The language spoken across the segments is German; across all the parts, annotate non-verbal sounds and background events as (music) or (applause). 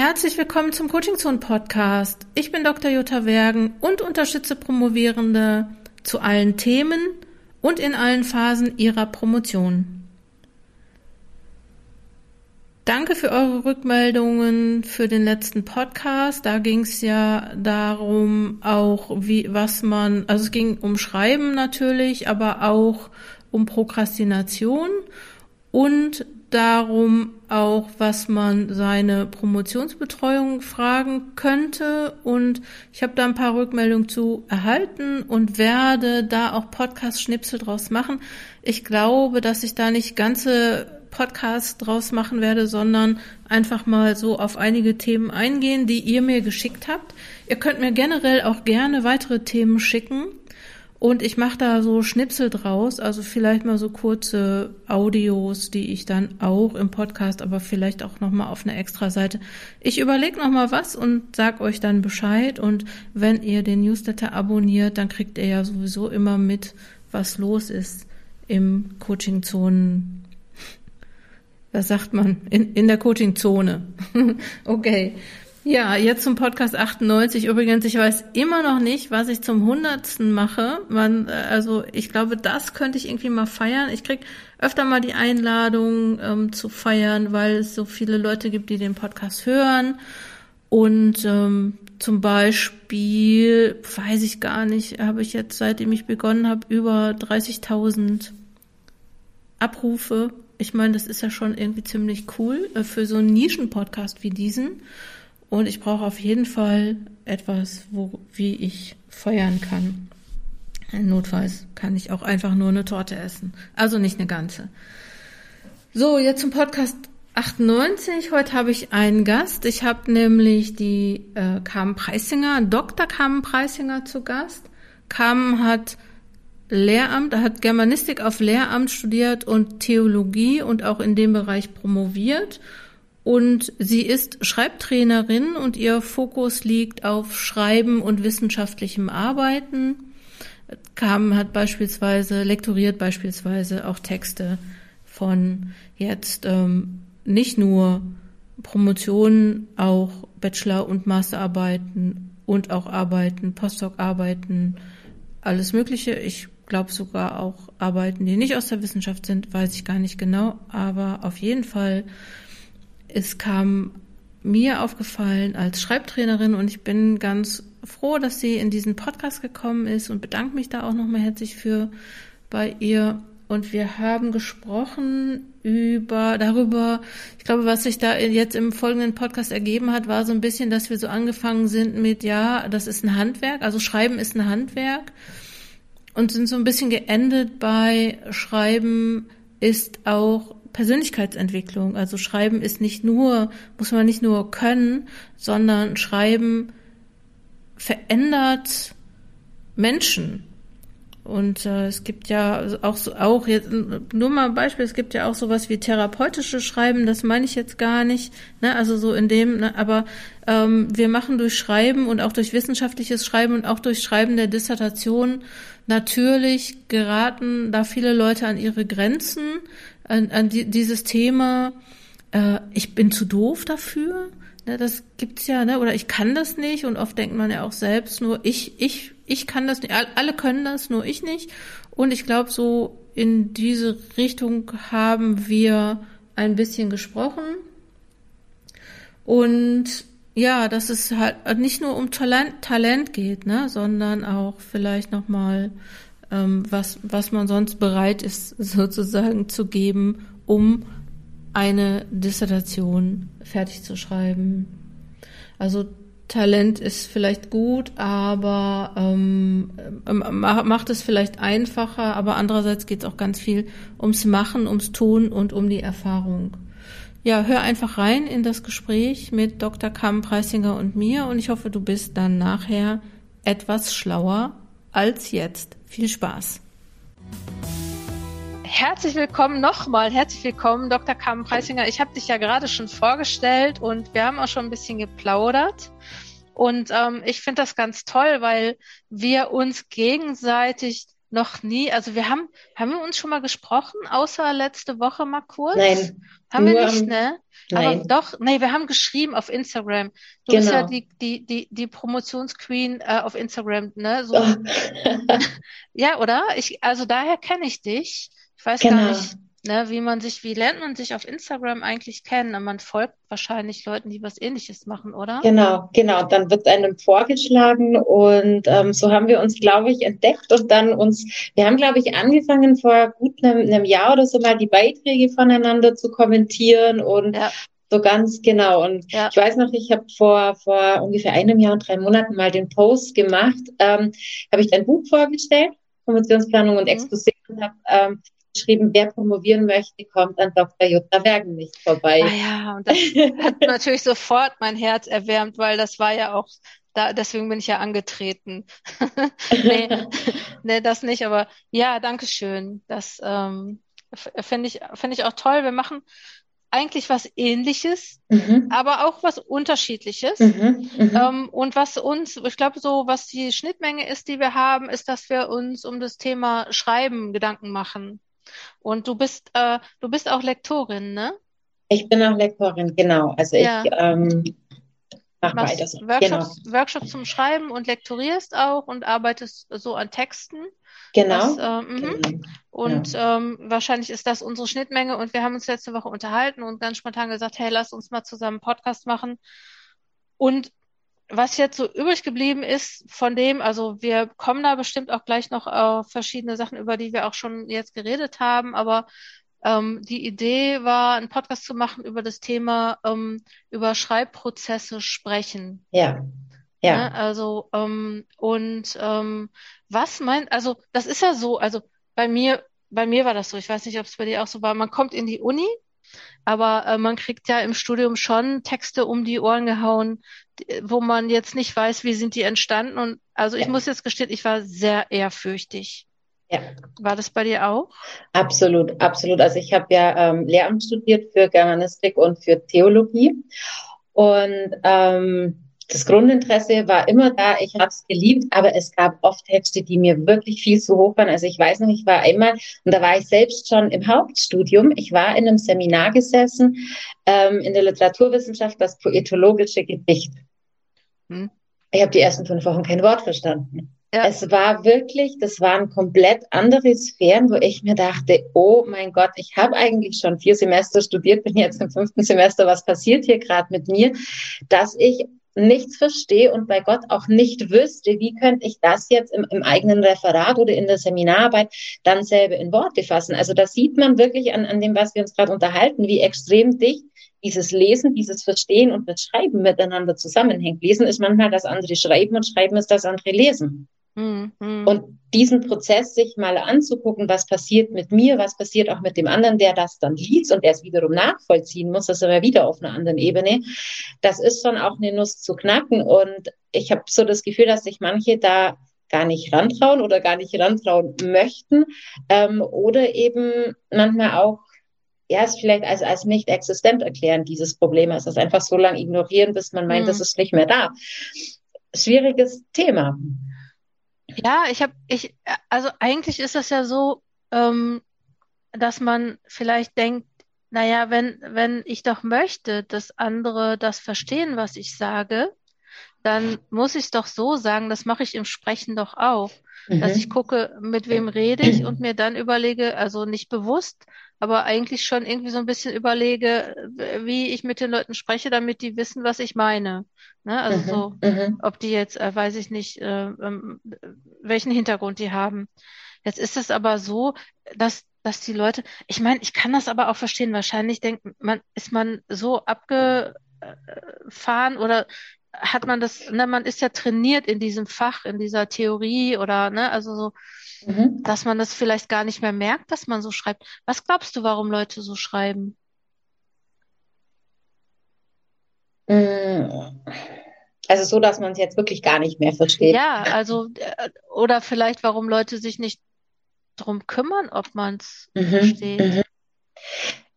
herzlich willkommen zum Coaching Zone Podcast. Ich bin Dr. Jutta Wergen und unterstütze Promovierende zu allen Themen und in allen Phasen ihrer Promotion. Danke für eure Rückmeldungen für den letzten Podcast. Da ging es ja darum, auch wie was man, also es ging um Schreiben natürlich, aber auch um Prokrastination und darum auch, was man seine Promotionsbetreuung fragen könnte. Und ich habe da ein paar Rückmeldungen zu erhalten und werde da auch Podcast-Schnipsel draus machen. Ich glaube, dass ich da nicht ganze Podcasts draus machen werde, sondern einfach mal so auf einige Themen eingehen, die ihr mir geschickt habt. Ihr könnt mir generell auch gerne weitere Themen schicken. Und ich mache da so Schnipsel draus, also vielleicht mal so kurze Audios, die ich dann auch im Podcast, aber vielleicht auch nochmal auf einer extra Seite. Ich überlege nochmal was und sag euch dann Bescheid. Und wenn ihr den Newsletter abonniert, dann kriegt ihr ja sowieso immer mit, was los ist im Coaching-Zonen. Was sagt man? In, in der Coaching-Zone. (laughs) okay. Ja, jetzt zum Podcast 98. Übrigens, ich weiß immer noch nicht, was ich zum hundertsten mache. Man, äh, also ich glaube, das könnte ich irgendwie mal feiern. Ich krieg öfter mal die Einladung ähm, zu feiern, weil es so viele Leute gibt, die den Podcast hören. Und ähm, zum Beispiel, weiß ich gar nicht, habe ich jetzt, seitdem ich begonnen habe, über 30.000 Abrufe. Ich meine, das ist ja schon irgendwie ziemlich cool äh, für so einen Nischen-Podcast wie diesen. Und ich brauche auf jeden Fall etwas, wo, wie ich feiern kann. Notfalls kann ich auch einfach nur eine Torte essen. Also nicht eine ganze. So, jetzt zum Podcast 98. Heute habe ich einen Gast. Ich habe nämlich die äh, Carmen Preisinger, Dr. Carmen Preisinger zu Gast. Carmen hat Lehramt, hat Germanistik auf Lehramt studiert und Theologie und auch in dem Bereich promoviert und sie ist Schreibtrainerin und ihr Fokus liegt auf Schreiben und wissenschaftlichem Arbeiten. Kam hat beispielsweise lektoriert beispielsweise auch Texte von jetzt ähm, nicht nur Promotionen, auch Bachelor- und Masterarbeiten und auch Arbeiten, Postdoc-Arbeiten, alles Mögliche. Ich glaube sogar auch Arbeiten, die nicht aus der Wissenschaft sind, weiß ich gar nicht genau, aber auf jeden Fall es kam mir aufgefallen als Schreibtrainerin und ich bin ganz froh, dass sie in diesen Podcast gekommen ist und bedanke mich da auch nochmal herzlich für bei ihr. Und wir haben gesprochen über, darüber, ich glaube, was sich da jetzt im folgenden Podcast ergeben hat, war so ein bisschen, dass wir so angefangen sind mit, ja, das ist ein Handwerk, also Schreiben ist ein Handwerk und sind so ein bisschen geendet bei Schreiben ist auch Persönlichkeitsentwicklung. Also Schreiben ist nicht nur, muss man nicht nur können, sondern Schreiben verändert Menschen. Und äh, es gibt ja auch so, auch jetzt nur mal ein Beispiel, es gibt ja auch sowas wie therapeutische Schreiben, das meine ich jetzt gar nicht, ne, also so in dem, ne, aber ähm, wir machen durch Schreiben und auch durch wissenschaftliches Schreiben und auch durch Schreiben der Dissertation natürlich geraten da viele Leute an ihre Grenzen, an, an die, dieses Thema, äh, ich bin zu doof dafür. Ne, das gibt's ja, ne? Oder ich kann das nicht. Und oft denkt man ja auch selbst, nur ich, ich, ich kann das nicht. Alle können das, nur ich nicht. Und ich glaube, so in diese Richtung haben wir ein bisschen gesprochen. Und ja, dass es halt nicht nur um Talent, Talent geht, ne, sondern auch vielleicht nochmal was, was man sonst bereit ist, (laughs) sozusagen zu geben, um eine Dissertation fertig zu schreiben. Also Talent ist vielleicht gut, aber ähm, macht es vielleicht einfacher, aber andererseits geht es auch ganz viel ums Machen, ums Tun und um die Erfahrung. Ja, hör einfach rein in das Gespräch mit Dr. Kamm Preisinger und mir und ich hoffe, du bist dann nachher etwas schlauer als jetzt. Viel Spaß. Herzlich willkommen nochmal, herzlich willkommen, Dr. Carmen Preisinger. Ich habe dich ja gerade schon vorgestellt und wir haben auch schon ein bisschen geplaudert. Und ähm, ich finde das ganz toll, weil wir uns gegenseitig noch nie, also wir haben, haben wir uns schon mal gesprochen, außer letzte Woche mal kurz? Nein. Haben wir nicht, ne? Nein. Aber doch, nee, wir haben geschrieben auf Instagram. Du genau. bist ja genau. die, die, die, die Promotionsqueen äh, auf Instagram, ne? So. Oh. (laughs) ja, oder? Ich, also daher kenne ich dich. Ich weiß genau. gar nicht ne, wie man sich, wie lernt man sich auf Instagram eigentlich kennen? Man folgt wahrscheinlich Leuten, die was ähnliches machen, oder? Genau, genau. Dann wird einem vorgeschlagen und ähm, so haben wir uns, glaube ich, entdeckt und dann uns, wir haben, glaube ich, angefangen vor gut einem, einem Jahr oder so mal die Beiträge voneinander zu kommentieren und ja. So ganz genau. Und ja. ich weiß noch, ich habe vor, vor ungefähr einem Jahr und drei Monaten mal den Post gemacht, ähm, habe ich dein Buch vorgestellt, Promotionsplanung und mhm. Exposé und habe ähm, geschrieben, wer promovieren möchte, kommt an Dr. Jutta Wergen nicht vorbei. Ah ja, und das hat (laughs) natürlich sofort mein Herz erwärmt, weil das war ja auch da, deswegen bin ich ja angetreten. (laughs) nee, (laughs) nee, das nicht, aber ja, danke schön. Das ähm, finde ich, finde ich auch toll. Wir machen eigentlich was ähnliches, mhm. aber auch was unterschiedliches. Mhm, mhm. ähm, und was uns, ich glaube, so, was die Schnittmenge ist, die wir haben, ist, dass wir uns um das Thema Schreiben Gedanken machen. Und du bist, äh, du bist auch Lektorin, ne? Ich bin auch Lektorin, genau. Also ja. ich ähm, mache beides. Workshops, genau. Workshops zum Schreiben und lektorierst auch und arbeitest so an Texten. Genau. Das, äh, mhm. Und ja. ähm, wahrscheinlich ist das unsere Schnittmenge. Und wir haben uns letzte Woche unterhalten und ganz spontan gesagt, hey, lass uns mal zusammen einen Podcast machen. Und was jetzt so übrig geblieben ist von dem, also wir kommen da bestimmt auch gleich noch auf verschiedene Sachen, über die wir auch schon jetzt geredet haben, aber ähm, die Idee war, einen Podcast zu machen über das Thema ähm, über Schreibprozesse sprechen. Ja. Ja. ja ne, also ähm, und ähm, was meint, also das ist ja so, also bei mir, bei mir war das so, ich weiß nicht, ob es bei dir auch so war, man kommt in die Uni aber äh, man kriegt ja im Studium schon Texte um die Ohren gehauen, wo man jetzt nicht weiß, wie sind die entstanden. Und also ich ja. muss jetzt gestehen, ich war sehr ehrfürchtig. Ja. War das bei dir auch? Absolut, absolut. Also ich habe ja ähm, Lehramt studiert für Germanistik und für Theologie. Und ähm, das Grundinteresse war immer da, ich habe es geliebt, aber es gab oft Texte, die mir wirklich viel zu hoch waren. Also ich weiß noch, ich war einmal, und da war ich selbst schon im Hauptstudium, ich war in einem Seminar gesessen ähm, in der Literaturwissenschaft, das poetologische Gedicht. Hm. Ich habe die ersten fünf Wochen kein Wort verstanden. Ja. Es war wirklich, das waren komplett andere Sphären, wo ich mir dachte, oh mein Gott, ich habe eigentlich schon vier Semester studiert, bin jetzt im fünften Semester, was passiert hier gerade mit mir, dass ich nichts verstehe und bei Gott auch nicht wüsste, wie könnte ich das jetzt im, im, eigenen Referat oder in der Seminararbeit dann selber in Worte fassen. Also da sieht man wirklich an, an dem, was wir uns gerade unterhalten, wie extrem dicht dieses Lesen, dieses Verstehen und das Schreiben miteinander zusammenhängt. Lesen ist manchmal das andere Schreiben und Schreiben ist das andere Lesen. Mhm. Und diesen Prozess sich mal anzugucken, was passiert mit mir, was passiert auch mit dem anderen, der das dann liest und der es wiederum nachvollziehen muss, das ist aber wieder auf einer anderen Ebene. Das ist schon auch eine Nuss zu knacken. Und ich habe so das Gefühl, dass sich manche da gar nicht rantrauen oder gar nicht rantrauen möchten ähm, oder eben manchmal auch es vielleicht als, als nicht existent erklären, dieses Problem. Es einfach so lange ignorieren, bis man meint, mhm. das ist nicht mehr da. Schwieriges Thema. Ja, ich habe, ich, also eigentlich ist das ja so, ähm, dass man vielleicht denkt, naja, wenn, wenn ich doch möchte, dass andere das verstehen, was ich sage, dann muss ich es doch so sagen, das mache ich im Sprechen doch auch, mhm. dass ich gucke, mit wem rede ich und mir dann überlege, also nicht bewusst, aber eigentlich schon irgendwie so ein bisschen überlege, wie ich mit den Leuten spreche, damit die wissen, was ich meine. Ne? Also mhm, so, mhm. ob die jetzt, äh, weiß ich nicht, äh, ähm, welchen Hintergrund die haben. Jetzt ist es aber so, dass dass die Leute, ich meine, ich kann das aber auch verstehen. Wahrscheinlich denkt man, ist man so abgefahren oder hat man das, ne, man ist ja trainiert in diesem Fach, in dieser Theorie oder, ne, also so, mhm. dass man das vielleicht gar nicht mehr merkt, dass man so schreibt. Was glaubst du, warum Leute so schreiben? Mm. Also so, dass man es jetzt wirklich gar nicht mehr versteht. Ja, also, äh, oder vielleicht, warum Leute sich nicht darum kümmern, ob man es mhm. versteht. Mhm.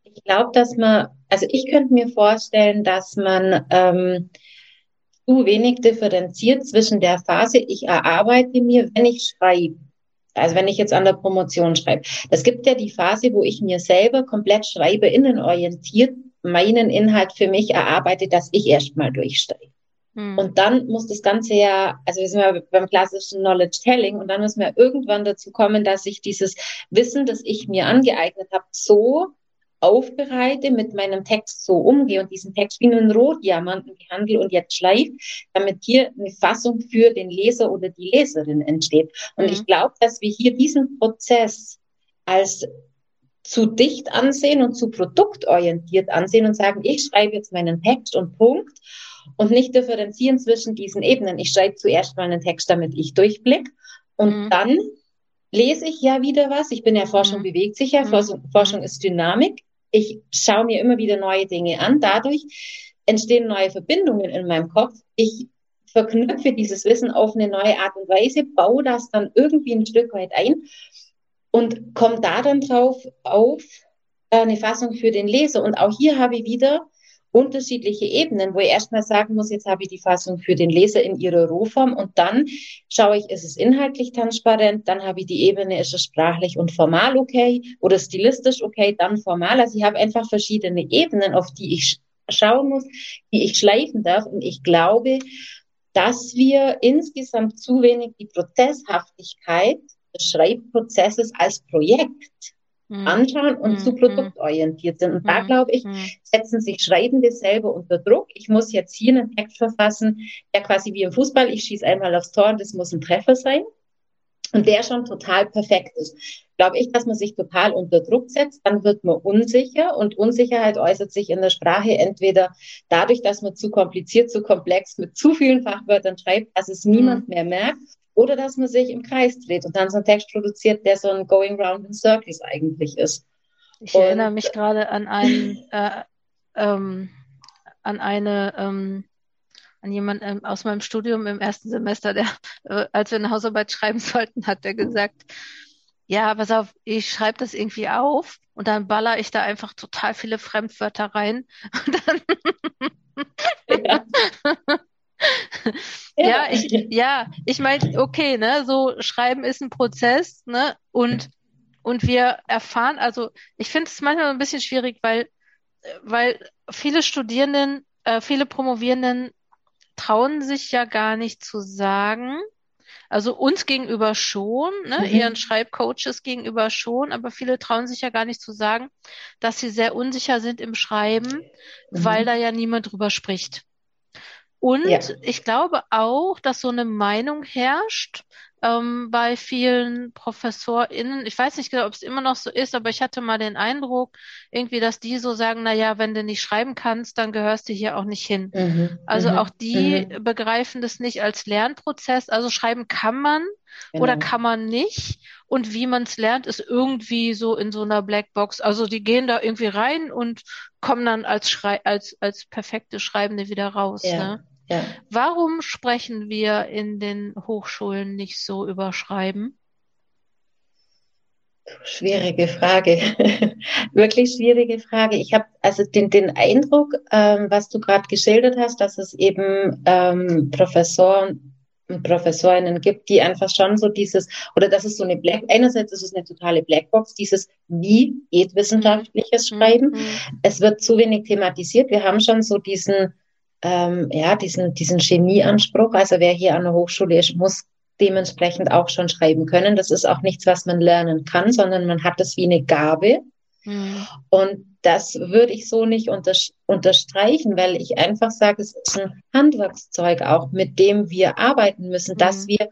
Ich glaube, dass man, also ich könnte mir vorstellen, dass man ähm, zu wenig differenziert zwischen der Phase, ich erarbeite mir, wenn ich schreibe, also wenn ich jetzt an der Promotion schreibe, das gibt ja die Phase, wo ich mir selber komplett schreibe, innenorientiert meinen Inhalt für mich erarbeite, dass ich erstmal durchsteige. Mhm. Und dann muss das Ganze ja, also wir sind ja beim klassischen Knowledge Telling und dann müssen wir irgendwann dazu kommen, dass ich dieses Wissen, das ich mir angeeignet habe, so aufbereite, mit meinem Text so umgehe und diesen Text wie einen Rotdiamanten behandle und jetzt schleife, damit hier eine Fassung für den Leser oder die Leserin entsteht. Und mhm. ich glaube, dass wir hier diesen Prozess als zu dicht ansehen und zu produktorientiert ansehen und sagen, ich schreibe jetzt meinen Text und Punkt und nicht differenzieren zwischen diesen Ebenen. Ich schreibe zuerst mal einen Text, damit ich durchblick und mhm. dann lese ich ja wieder was. Ich bin ja Forschung mhm. bewegt sich ja, mhm. Forschung, Forschung ist Dynamik. Ich schaue mir immer wieder neue Dinge an. Dadurch entstehen neue Verbindungen in meinem Kopf. Ich verknüpfe dieses Wissen auf eine neue Art und Weise, baue das dann irgendwie ein Stück weit ein und komme da dann drauf auf äh, eine Fassung für den Leser. Und auch hier habe ich wieder unterschiedliche Ebenen, wo ich erstmal sagen muss, jetzt habe ich die Fassung für den Leser in ihrer Rohform und dann schaue ich, ist es inhaltlich transparent, dann habe ich die Ebene, ist es sprachlich und formal okay oder stilistisch okay, dann formal. Also ich habe einfach verschiedene Ebenen, auf die ich schauen muss, die ich schleifen darf und ich glaube, dass wir insgesamt zu wenig die Prozesshaftigkeit des Schreibprozesses als Projekt. Anschauen und zu produktorientiert sind. Und da, glaube ich, setzen sich Schreibende selber unter Druck. Ich muss jetzt hier einen Text verfassen, der quasi wie im Fußball, ich schieße einmal aufs Tor und das muss ein Treffer sein. Und der schon total perfekt ist. Glaube ich, dass man sich total unter Druck setzt, dann wird man unsicher und Unsicherheit äußert sich in der Sprache entweder dadurch, dass man zu kompliziert, zu komplex mit zu vielen Fachwörtern schreibt, dass es niemand mehr merkt oder dass man sich im Kreis dreht und dann so einen Text produziert, der so ein Going Round in Circles eigentlich ist. Ich und, erinnere mich gerade an einen, äh, ähm, an eine, ähm, an jemanden ähm, aus meinem Studium im ersten Semester, der, äh, als wir eine Hausarbeit schreiben sollten, hat der gesagt, ja, pass auf, ich schreibe das irgendwie auf und dann baller ich da einfach total viele Fremdwörter rein. (laughs) Und dann ja. (laughs) ja, ich, ja, ich meine, okay, ne, so schreiben ist ein Prozess, ne, und, und wir erfahren, also ich finde es manchmal ein bisschen schwierig, weil, weil viele Studierenden, äh, viele Promovierenden trauen sich ja gar nicht zu sagen, also uns gegenüber schon, ne, mhm. ihren Schreibcoaches gegenüber schon, aber viele trauen sich ja gar nicht zu sagen, dass sie sehr unsicher sind im Schreiben, mhm. weil da ja niemand drüber spricht. Und ja. ich glaube auch, dass so eine Meinung herrscht ähm, bei vielen ProfessorInnen. Ich weiß nicht genau, ob es immer noch so ist, aber ich hatte mal den Eindruck, irgendwie, dass die so sagen, na ja, wenn du nicht schreiben kannst, dann gehörst du hier auch nicht hin. Mhm. Also mhm. auch die mhm. begreifen das nicht als Lernprozess. Also schreiben kann man genau. oder kann man nicht. Und wie man es lernt, ist irgendwie so in so einer Blackbox. Also die gehen da irgendwie rein und kommen dann als Schrei als als perfekte Schreibende wieder raus. Ja. Ne? Ja. Warum sprechen wir in den Hochschulen nicht so über Schreiben? Schwierige Frage. (laughs) Wirklich schwierige Frage. Ich habe also den, den Eindruck, ähm, was du gerade geschildert hast, dass es eben ähm, Professoren und Professorinnen gibt, die einfach schon so dieses, oder dass es so eine Black, einerseits ist es eine totale Blackbox, dieses wie geht wissenschaftliches mhm. Schreiben. Mhm. Es wird zu wenig thematisiert. Wir haben schon so diesen ähm, ja, diesen, diesen Chemieanspruch. Also wer hier an der Hochschule ist, muss dementsprechend auch schon schreiben können. Das ist auch nichts, was man lernen kann, sondern man hat es wie eine Gabe. Mhm. Und das würde ich so nicht unter, unterstreichen, weil ich einfach sage, es ist ein Handwerkszeug auch, mit dem wir arbeiten müssen, mhm. dass wir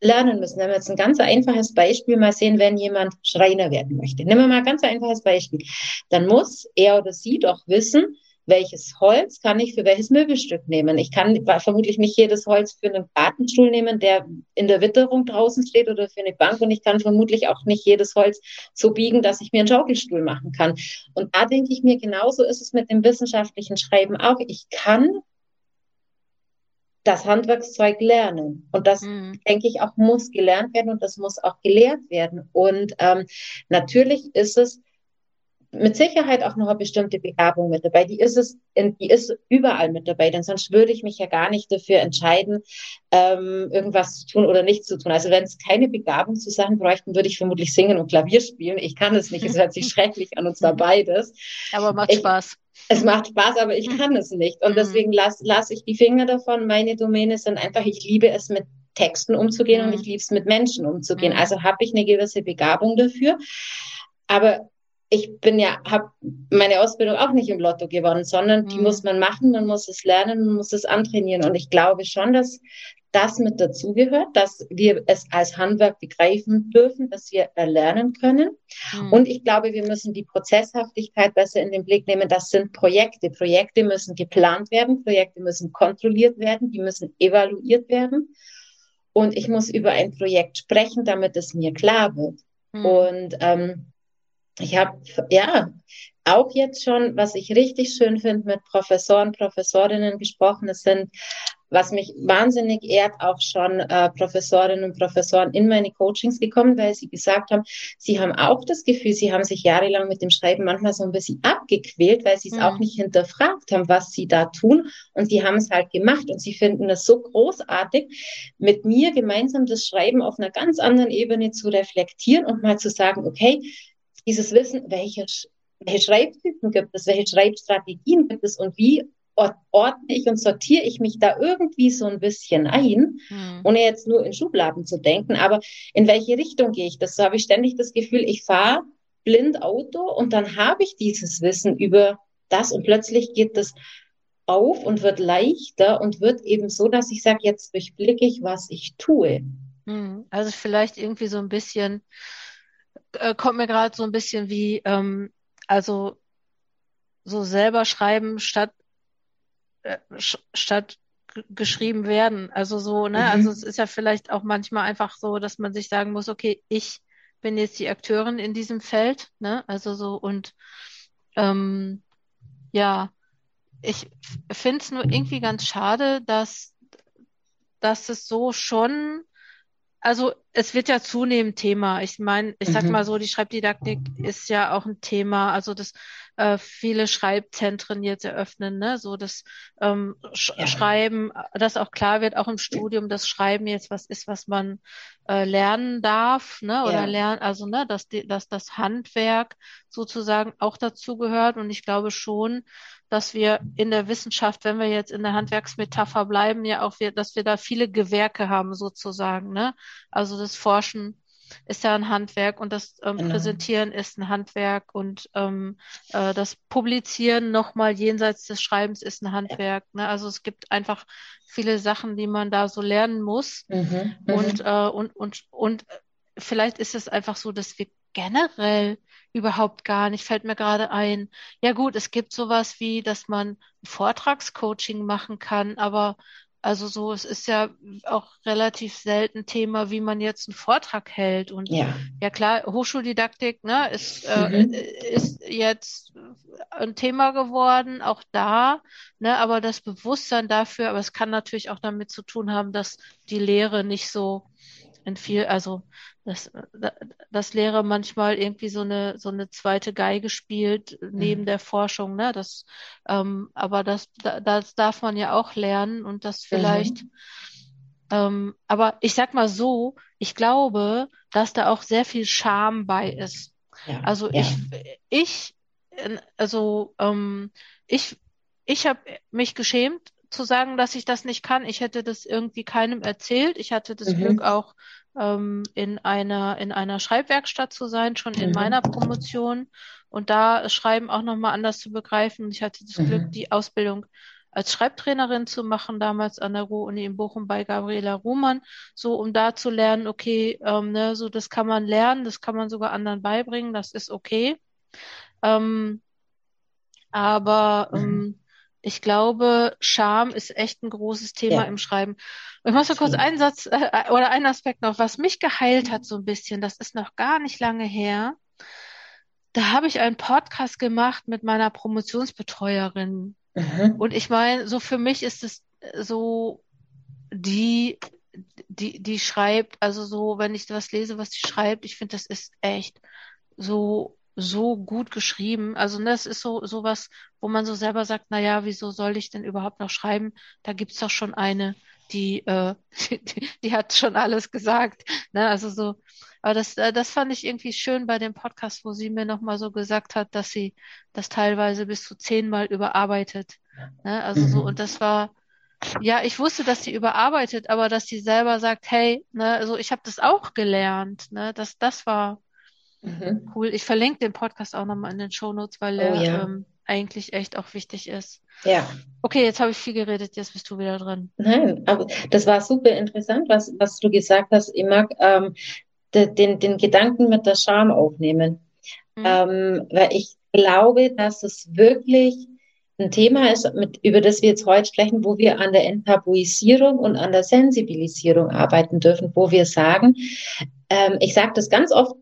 lernen müssen. Wenn wir jetzt ein ganz einfaches Beispiel mal sehen, wenn jemand Schreiner werden möchte. Nehmen wir mal ein ganz einfaches Beispiel. Dann muss er oder sie doch wissen, welches Holz kann ich für welches Möbelstück nehmen. Ich kann vermutlich nicht jedes Holz für einen Gartenstuhl nehmen, der in der Witterung draußen steht oder für eine Bank und ich kann vermutlich auch nicht jedes Holz so biegen, dass ich mir einen Schaukelstuhl machen kann. Und da denke ich mir, genauso ist es mit dem wissenschaftlichen Schreiben auch. Ich kann das Handwerkszeug lernen. Und das, mhm. denke ich, auch muss gelernt werden und das muss auch gelehrt werden. Und ähm, natürlich ist es mit Sicherheit auch noch eine bestimmte Begabung mit dabei. Die ist es, die ist überall mit dabei, denn sonst würde ich mich ja gar nicht dafür entscheiden, ähm, irgendwas zu tun oder nicht zu tun. Also wenn es keine Begabung zu Sachen bräuchten, würde ich vermutlich singen und Klavier spielen. Ich kann es nicht. Es hört sich (laughs) schrecklich an und zwar beides. Aber macht ich, Spaß. Es macht Spaß, aber ich kann es nicht. Und mhm. deswegen lasse lass ich die Finger davon. Meine Domäne sind einfach, ich liebe es mit Texten umzugehen mhm. und ich liebe es mit Menschen umzugehen. Mhm. Also habe ich eine gewisse Begabung dafür. Aber ich bin ja, habe meine Ausbildung auch nicht im Lotto gewonnen, sondern mhm. die muss man machen, man muss es lernen, man muss es antrainieren. Und ich glaube schon, dass das mit dazugehört, dass wir es als Handwerk begreifen dürfen, dass wir erlernen können. Mhm. Und ich glaube, wir müssen die Prozesshaftigkeit besser in den Blick nehmen. Das sind Projekte. Projekte müssen geplant werden, Projekte müssen kontrolliert werden, die müssen evaluiert werden. Und ich muss über ein Projekt sprechen, damit es mir klar wird. Mhm. Und ähm, ich habe ja auch jetzt schon, was ich richtig schön finde, mit Professoren, Professorinnen gesprochen. Es sind, was mich wahnsinnig ehrt, auch schon äh, Professorinnen und Professoren in meine Coachings gekommen, weil sie gesagt haben, sie haben auch das Gefühl, sie haben sich jahrelang mit dem Schreiben manchmal so ein bisschen abgequält, weil sie es mhm. auch nicht hinterfragt haben, was sie da tun. Und sie haben es halt gemacht und sie finden es so großartig, mit mir gemeinsam das Schreiben auf einer ganz anderen Ebene zu reflektieren und mal zu sagen, okay, dieses Wissen, welche, welche Schreibtypen gibt es, welche Schreibstrategien gibt es und wie ordne ich und sortiere ich mich da irgendwie so ein bisschen ein, hm. ohne jetzt nur in Schubladen zu denken, aber in welche Richtung gehe ich das? So habe ich ständig das Gefühl, ich fahre blind Auto und dann habe ich dieses Wissen über das und plötzlich geht das auf und wird leichter und wird eben so, dass ich sage, jetzt durchblicke ich, was ich tue. Hm. Also vielleicht irgendwie so ein bisschen äh, kommt mir gerade so ein bisschen wie, ähm, also so selber schreiben statt äh, statt geschrieben werden. Also so, ne, mhm. also es ist ja vielleicht auch manchmal einfach so, dass man sich sagen muss, okay, ich bin jetzt die Akteurin in diesem Feld, ne? Also so und ähm, ja, ich finde es nur irgendwie ganz schade, dass, dass es so schon also es wird ja zunehmend Thema. Ich meine, ich sag mhm. mal so, die Schreibdidaktik ist ja auch ein Thema. Also dass äh, viele Schreibzentren jetzt eröffnen, ne, so das ähm, Sch ja. Schreiben, dass auch klar wird, auch im Studium, dass Schreiben jetzt was ist, was man äh, lernen darf, ne, oder ja. lernen, also ne, dass die, dass das Handwerk sozusagen auch dazu gehört. Und ich glaube schon, dass wir in der Wissenschaft, wenn wir jetzt in der Handwerksmetapher bleiben, ja auch wir, dass wir da viele Gewerke haben sozusagen, ne? Also das Forschen ist ja ein Handwerk und das ähm, genau. Präsentieren ist ein Handwerk und ähm, äh, das Publizieren nochmal jenseits des Schreibens ist ein Handwerk. Ne? Also es gibt einfach viele Sachen, die man da so lernen muss mhm. mhm. und, äh, und, und, und vielleicht ist es einfach so, dass wir generell überhaupt gar nicht, fällt mir gerade ein. Ja gut, es gibt sowas wie, dass man Vortragscoaching machen kann, aber also so, es ist ja auch relativ selten Thema, wie man jetzt einen Vortrag hält. Und ja, ja klar, Hochschuldidaktik ne, ist, äh, mhm. äh, ist jetzt ein Thema geworden, auch da, ne, aber das Bewusstsein dafür, aber es kann natürlich auch damit zu tun haben, dass die Lehre nicht so in viel, also dass, dass Lehrer manchmal irgendwie so eine so eine zweite Geige spielt neben mhm. der Forschung, ne? Das, ähm, aber das, das darf man ja auch lernen und das vielleicht. Mhm. Ähm, aber ich sag mal so, ich glaube, dass da auch sehr viel Scham bei ist. Ja, also ja. ich, ich, also ähm, ich, ich habe mich geschämt zu sagen, dass ich das nicht kann. Ich hätte das irgendwie keinem erzählt. Ich hatte das mhm. Glück auch ähm, in einer in einer Schreibwerkstatt zu sein, schon in mhm. meiner Promotion und da Schreiben auch nochmal anders zu begreifen. Ich hatte das mhm. Glück, die Ausbildung als Schreibtrainerin zu machen, damals an der Ruhr-Uni in Bochum bei Gabriela Ruhmann, so um da zu lernen, okay, ähm, ne, so das kann man lernen, das kann man sogar anderen beibringen, das ist okay. Ähm, aber ähm, ich glaube, Scham ist echt ein großes Thema ja. im Schreiben. Und ich muss noch kurz einen Satz äh, oder einen Aspekt noch, was mich geheilt hat so ein bisschen, das ist noch gar nicht lange her. Da habe ich einen Podcast gemacht mit meiner Promotionsbetreuerin. Mhm. Und ich meine, so für mich ist es so die, die, die schreibt, also so, wenn ich was lese, was sie schreibt, ich finde, das ist echt so so gut geschrieben. Also ne, das ist so sowas, wo man so selber sagt, na ja, wieso soll ich denn überhaupt noch schreiben? Da gibt's doch schon eine, die, äh, (laughs) die, die hat schon alles gesagt. Ne? Also so, aber das, äh, das fand ich irgendwie schön bei dem Podcast, wo sie mir nochmal so gesagt hat, dass sie das teilweise bis zu zehnmal überarbeitet. Ne? Also mhm. so, und das war, ja, ich wusste, dass sie überarbeitet, aber dass sie selber sagt, hey, ne, also ich habe das auch gelernt, ne, das, das war mhm. cool. Ich verlinke den Podcast auch nochmal in den Show Notes, weil oh, er ja. ähm, eigentlich echt auch wichtig ist. Ja. Okay, jetzt habe ich viel geredet, jetzt bist du wieder dran. Nein, aber das war super interessant, was, was du gesagt hast. Ich mag ähm, de, den, den Gedanken mit der Scham aufnehmen. Mhm. Ähm, weil ich glaube, dass es wirklich ein Thema ist, mit, über das wir jetzt heute sprechen, wo wir an der Enttabuisierung und an der Sensibilisierung arbeiten dürfen, wo wir sagen, ähm, ich sage das ganz oft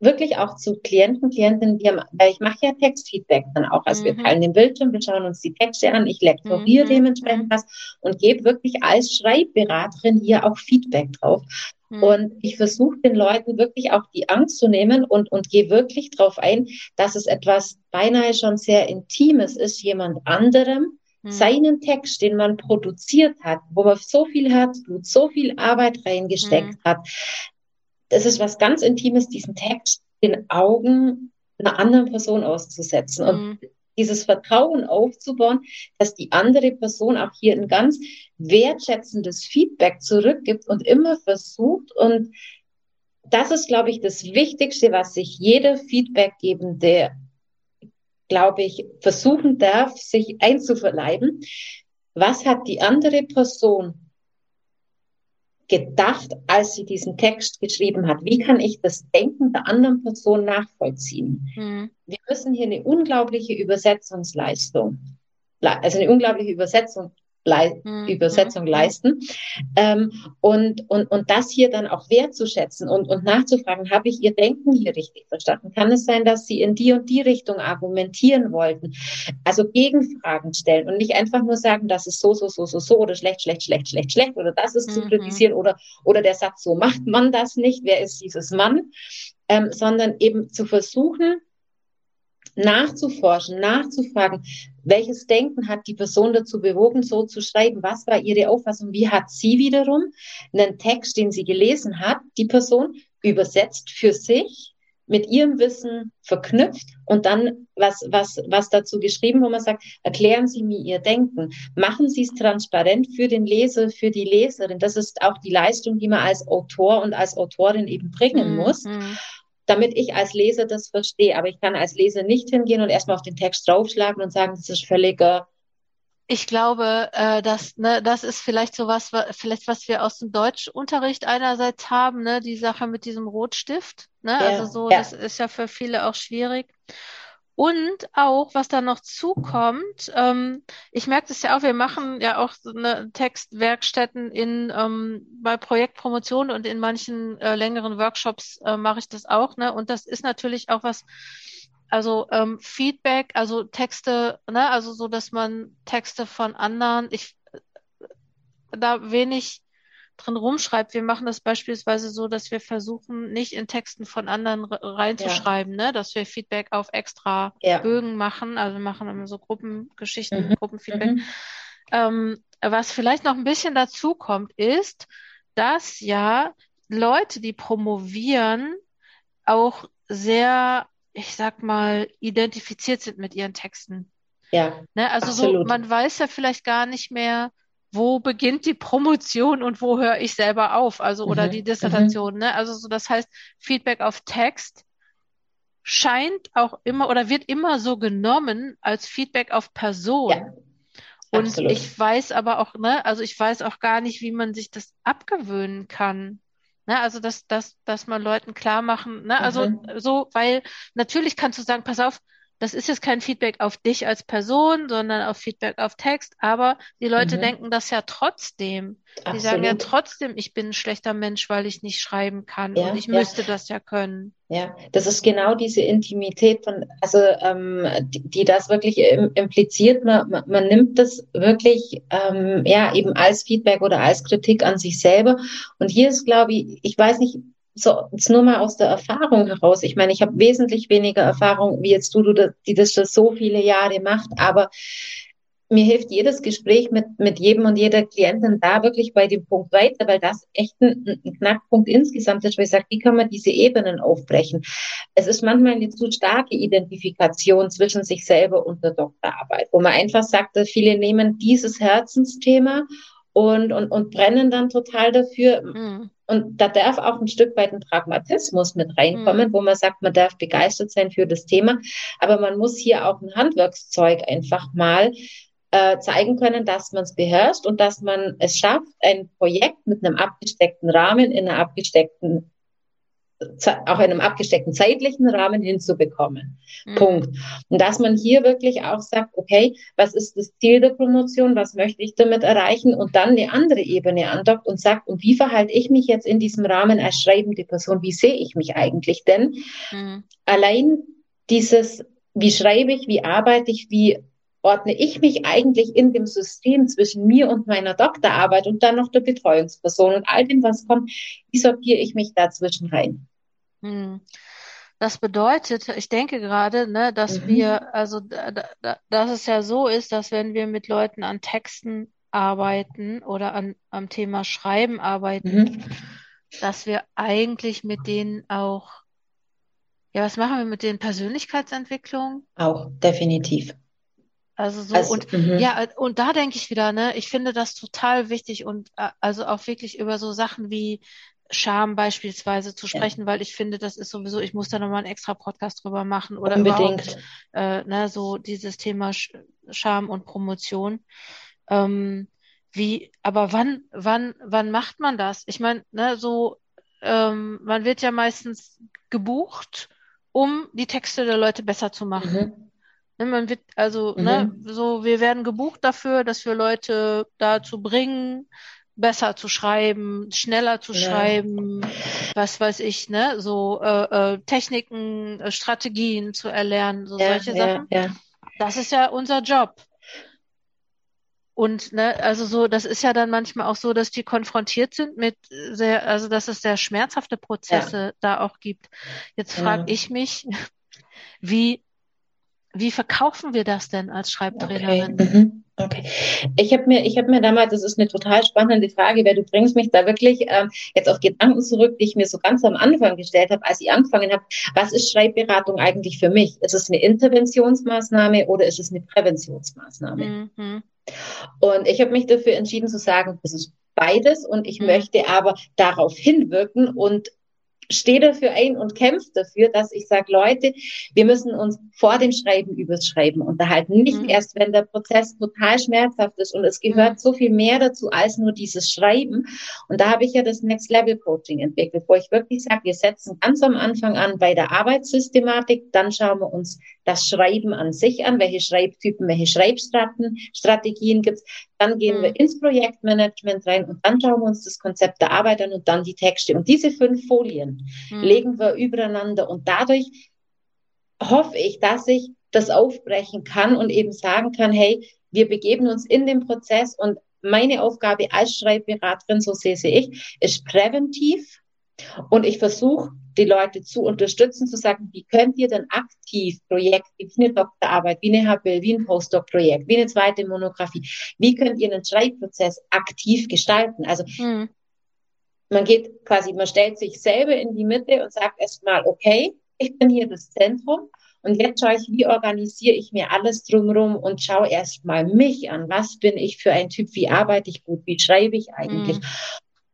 wirklich auch zu Klienten, Klientinnen, die haben, weil ich mache ja Textfeedback dann auch. Also mhm. wir teilen den Bildschirm, wir schauen uns die Texte an, ich lektoriere mhm. dementsprechend was und gebe wirklich als Schreibberaterin hier auch Feedback drauf. Mhm. Und ich versuche den Leuten wirklich auch die Angst zu nehmen und, und gehe wirklich darauf ein, dass es etwas beinahe schon sehr Intimes ist, jemand anderem mhm. seinen Text, den man produziert hat, wo man so viel Herzblut, so viel Arbeit reingesteckt mhm. hat, das ist was ganz Intimes, diesen Text den Augen einer anderen Person auszusetzen. Und mhm. dieses Vertrauen aufzubauen, dass die andere Person auch hier ein ganz wertschätzendes Feedback zurückgibt und immer versucht und das ist, glaube ich, das Wichtigste, was sich jeder Feedbackgebende, glaube ich, versuchen darf, sich einzuverleiben. Was hat die andere Person gedacht, als sie diesen Text geschrieben hat? Wie kann ich das Denken der anderen Person nachvollziehen? Mhm. Wir müssen hier eine unglaubliche Übersetzungsleistung, also eine unglaubliche Übersetzung Le mhm. Übersetzung leisten. Ähm, und, und, und das hier dann auch wertzuschätzen und, und nachzufragen, habe ich Ihr Denken hier richtig verstanden? Kann es sein, dass Sie in die und die Richtung argumentieren wollten? Also Gegenfragen stellen und nicht einfach nur sagen, das ist so, so, so, so, so oder schlecht, schlecht, schlecht, schlecht, schlecht oder das ist mhm. zu kritisieren oder, oder der Satz, so macht man das nicht, wer ist dieses Mann? Ähm, sondern eben zu versuchen, nachzuforschen, nachzufragen, welches Denken hat die Person dazu bewogen, so zu schreiben? Was war ihre Auffassung? Wie hat sie wiederum einen Text, den sie gelesen hat, die Person übersetzt für sich, mit ihrem Wissen verknüpft und dann was, was, was dazu geschrieben, wo man sagt, erklären Sie mir Ihr Denken. Machen Sie es transparent für den Leser, für die Leserin. Das ist auch die Leistung, die man als Autor und als Autorin eben bringen mhm. Damit ich als Leser das verstehe. Aber ich kann als Leser nicht hingehen und erstmal auf den Text draufschlagen und sagen, das ist völliger. Ich glaube, äh, dass, ne, das ist vielleicht so was, vielleicht was wir aus dem Deutschunterricht einerseits haben, ne, die Sache mit diesem Rotstift. Ne? Ja, also so, ja. das ist ja für viele auch schwierig. Und auch, was da noch zukommt, ähm, ich merke das ja auch, wir machen ja auch so eine Textwerkstätten in ähm, bei Projektpromotion und in manchen äh, längeren Workshops äh, mache ich das auch, ne? Und das ist natürlich auch was, also ähm, Feedback, also Texte, ne, also so, dass man Texte von anderen, ich da wenig drin rumschreibt. Wir machen das beispielsweise so, dass wir versuchen, nicht in Texten von anderen reinzuschreiben, ja. ne? dass wir Feedback auf extra ja. Bögen machen. Also wir machen immer so Gruppengeschichten, mhm. Gruppenfeedback. Mhm. Ähm, was vielleicht noch ein bisschen dazu kommt, ist, dass ja Leute, die promovieren, auch sehr, ich sag mal, identifiziert sind mit ihren Texten. Ja. Ne? Also absolut. so, man weiß ja vielleicht gar nicht mehr, wo beginnt die Promotion und wo höre ich selber auf, also oder mhm. die Dissertation, mhm. ne? Also so, das heißt, Feedback auf Text scheint auch immer oder wird immer so genommen als Feedback auf Person. Ja. Und Absolut. ich weiß aber auch, ne, also ich weiß auch gar nicht, wie man sich das abgewöhnen kann. Ne, also dass, dass, dass man Leuten klar machen, ne, also mhm. so, weil natürlich kannst du sagen, pass auf, das ist jetzt kein Feedback auf dich als Person, sondern auf Feedback auf Text, aber die Leute mhm. denken das ja trotzdem. Absolut. Die sagen ja trotzdem, ich bin ein schlechter Mensch, weil ich nicht schreiben kann ja, und ich ja. müsste das ja können. Ja, das ist genau diese Intimität von, also ähm, die, die das wirklich impliziert. Man, man, man nimmt das wirklich ähm, ja eben als Feedback oder als Kritik an sich selber. Und hier ist, glaube ich, ich weiß nicht, so jetzt nur mal aus der Erfahrung heraus. Ich meine, ich habe wesentlich weniger Erfahrung wie jetzt du, du die das schon so viele Jahre macht, aber mir hilft jedes Gespräch mit, mit jedem und jeder Klientin da wirklich bei dem Punkt weiter, weil das echt ein, ein Knackpunkt insgesamt ist, weil ich sage, wie kann man diese Ebenen aufbrechen? Es ist manchmal eine zu starke Identifikation zwischen sich selber und der Doktorarbeit, wo man einfach sagt, dass viele nehmen dieses Herzensthema und, und, und brennen dann total dafür. Mhm. Und da darf auch ein Stück weit ein Pragmatismus mit reinkommen, mhm. wo man sagt, man darf begeistert sein für das Thema, aber man muss hier auch ein Handwerkszeug einfach mal äh, zeigen können, dass man es beherrscht und dass man es schafft, ein Projekt mit einem abgesteckten Rahmen in einer abgesteckten auch in einem abgesteckten zeitlichen Rahmen hinzubekommen. Mhm. Punkt. Und dass man hier wirklich auch sagt, okay, was ist das Ziel der Promotion, was möchte ich damit erreichen und dann eine andere Ebene andockt und sagt, und wie verhalte ich mich jetzt in diesem Rahmen als schreibende Person, wie sehe ich mich eigentlich? Denn mhm. allein dieses, wie schreibe ich, wie arbeite ich, wie ordne ich mich eigentlich in dem System zwischen mir und meiner Doktorarbeit und dann noch der Betreuungsperson und all dem, was kommt, wie sortiere ich mich dazwischen rein? Hm. Das bedeutet, ich denke gerade, ne, dass mhm. wir, also da, da, dass es ja so ist, dass wenn wir mit Leuten an Texten arbeiten oder an, am Thema Schreiben arbeiten, mhm. dass wir eigentlich mit denen auch, ja, was machen wir mit den Persönlichkeitsentwicklungen? Auch, definitiv. Also so also, und mhm. ja, und da denke ich wieder, ne, ich finde das total wichtig und äh, also auch wirklich über so Sachen wie Scham beispielsweise zu sprechen, ja. weil ich finde, das ist sowieso, ich muss da nochmal einen extra Podcast drüber machen oder Unbedingt. äh, ne, so dieses Thema Scham und Promotion. Ähm, wie, aber wann, wann, wann macht man das? Ich meine, ne, so, ähm, man wird ja meistens gebucht, um die Texte der Leute besser zu machen. Mhm. Ne, man wird, also, ne, mhm. ne, so, wir werden gebucht dafür, dass wir Leute dazu bringen, besser zu schreiben, schneller zu ja. schreiben, was weiß ich, ne, so äh, äh, Techniken, äh, Strategien zu erlernen, so ja, solche ja, Sachen. Ja. Das ist ja unser Job. Und ne, also so, das ist ja dann manchmal auch so, dass die konfrontiert sind mit sehr, also dass es sehr schmerzhafte Prozesse da auch gibt. Jetzt frage ich mich, (laughs) wie wie verkaufen wir das denn als Schreibtrainerin? Okay. Mhm. Okay. Ich habe mir, ich habe mir damals, das ist eine total spannende Frage, weil du bringst mich da wirklich ähm, jetzt auf Gedanken zurück, die ich mir so ganz am Anfang gestellt habe, als ich angefangen habe. Was ist Schreibberatung eigentlich für mich? Ist es eine Interventionsmaßnahme oder ist es eine Präventionsmaßnahme? Mhm. Und ich habe mich dafür entschieden zu sagen, es ist beides und ich mhm. möchte aber darauf hinwirken und stehe dafür ein und kämpfe dafür, dass ich sage, Leute, wir müssen uns vor dem Schreiben übers Schreiben unterhalten. Nicht mhm. erst, wenn der Prozess total schmerzhaft ist. Und es gehört mhm. so viel mehr dazu als nur dieses Schreiben. Und da habe ich ja das Next Level Coaching entwickelt, wo ich wirklich sage, wir setzen ganz am Anfang an bei der Arbeitssystematik, dann schauen wir uns das Schreiben an sich an, welche Schreibtypen, welche Schreibstrategien gibt es. Dann gehen mhm. wir ins Projektmanagement rein und dann schauen wir uns das Konzept der Arbeit an und dann die Texte. Und diese fünf Folien mhm. legen wir übereinander und dadurch hoffe ich, dass ich das aufbrechen kann und eben sagen kann, hey, wir begeben uns in den Prozess und meine Aufgabe als Schreibberaterin, so sehe ich, ist präventiv und ich versuche, die Leute zu unterstützen, zu sagen, wie könnt ihr denn aktiv Projekte wie eine Doktorarbeit, wie eine HBL, wie ein Postdoc-Projekt, wie eine zweite Monographie, wie könnt ihr einen Schreibprozess aktiv gestalten? Also mhm. Man geht quasi, man stellt sich selber in die Mitte und sagt erstmal, okay, ich bin hier das Zentrum und jetzt schaue ich, wie organisiere ich mir alles drumherum und schaue erstmal mich an. Was bin ich für ein Typ? Wie arbeite ich gut? Wie schreibe ich eigentlich? Mhm.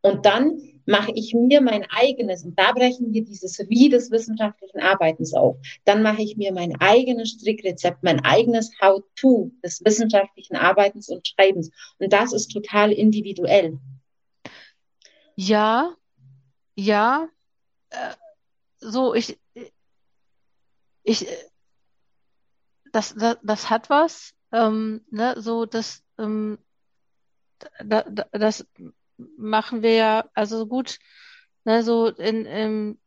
Und dann mache ich mir mein eigenes, und da brechen wir dieses Wie des wissenschaftlichen Arbeitens auf. Dann mache ich mir mein eigenes Strickrezept, mein eigenes How-to des wissenschaftlichen Arbeitens und Schreibens. Und das ist total individuell. Ja, ja, äh, so, ich, ich, das, das, das hat was, ähm, ne, so, das, ähm, da, da, das machen wir ja, also gut, ne, so in, in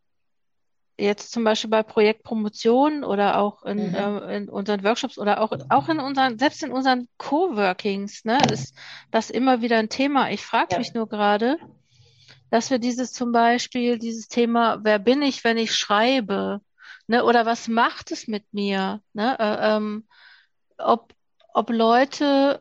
jetzt zum Beispiel bei Projektpromotion oder auch in, mhm. äh, in unseren Workshops oder auch, auch in unseren, selbst in unseren Coworkings, ne, ist das immer wieder ein Thema. Ich frage ja. mich nur gerade, dass wir dieses zum Beispiel, dieses Thema, wer bin ich, wenn ich schreibe, ne, oder was macht es mit mir, ne, äh, ähm, ob, ob Leute,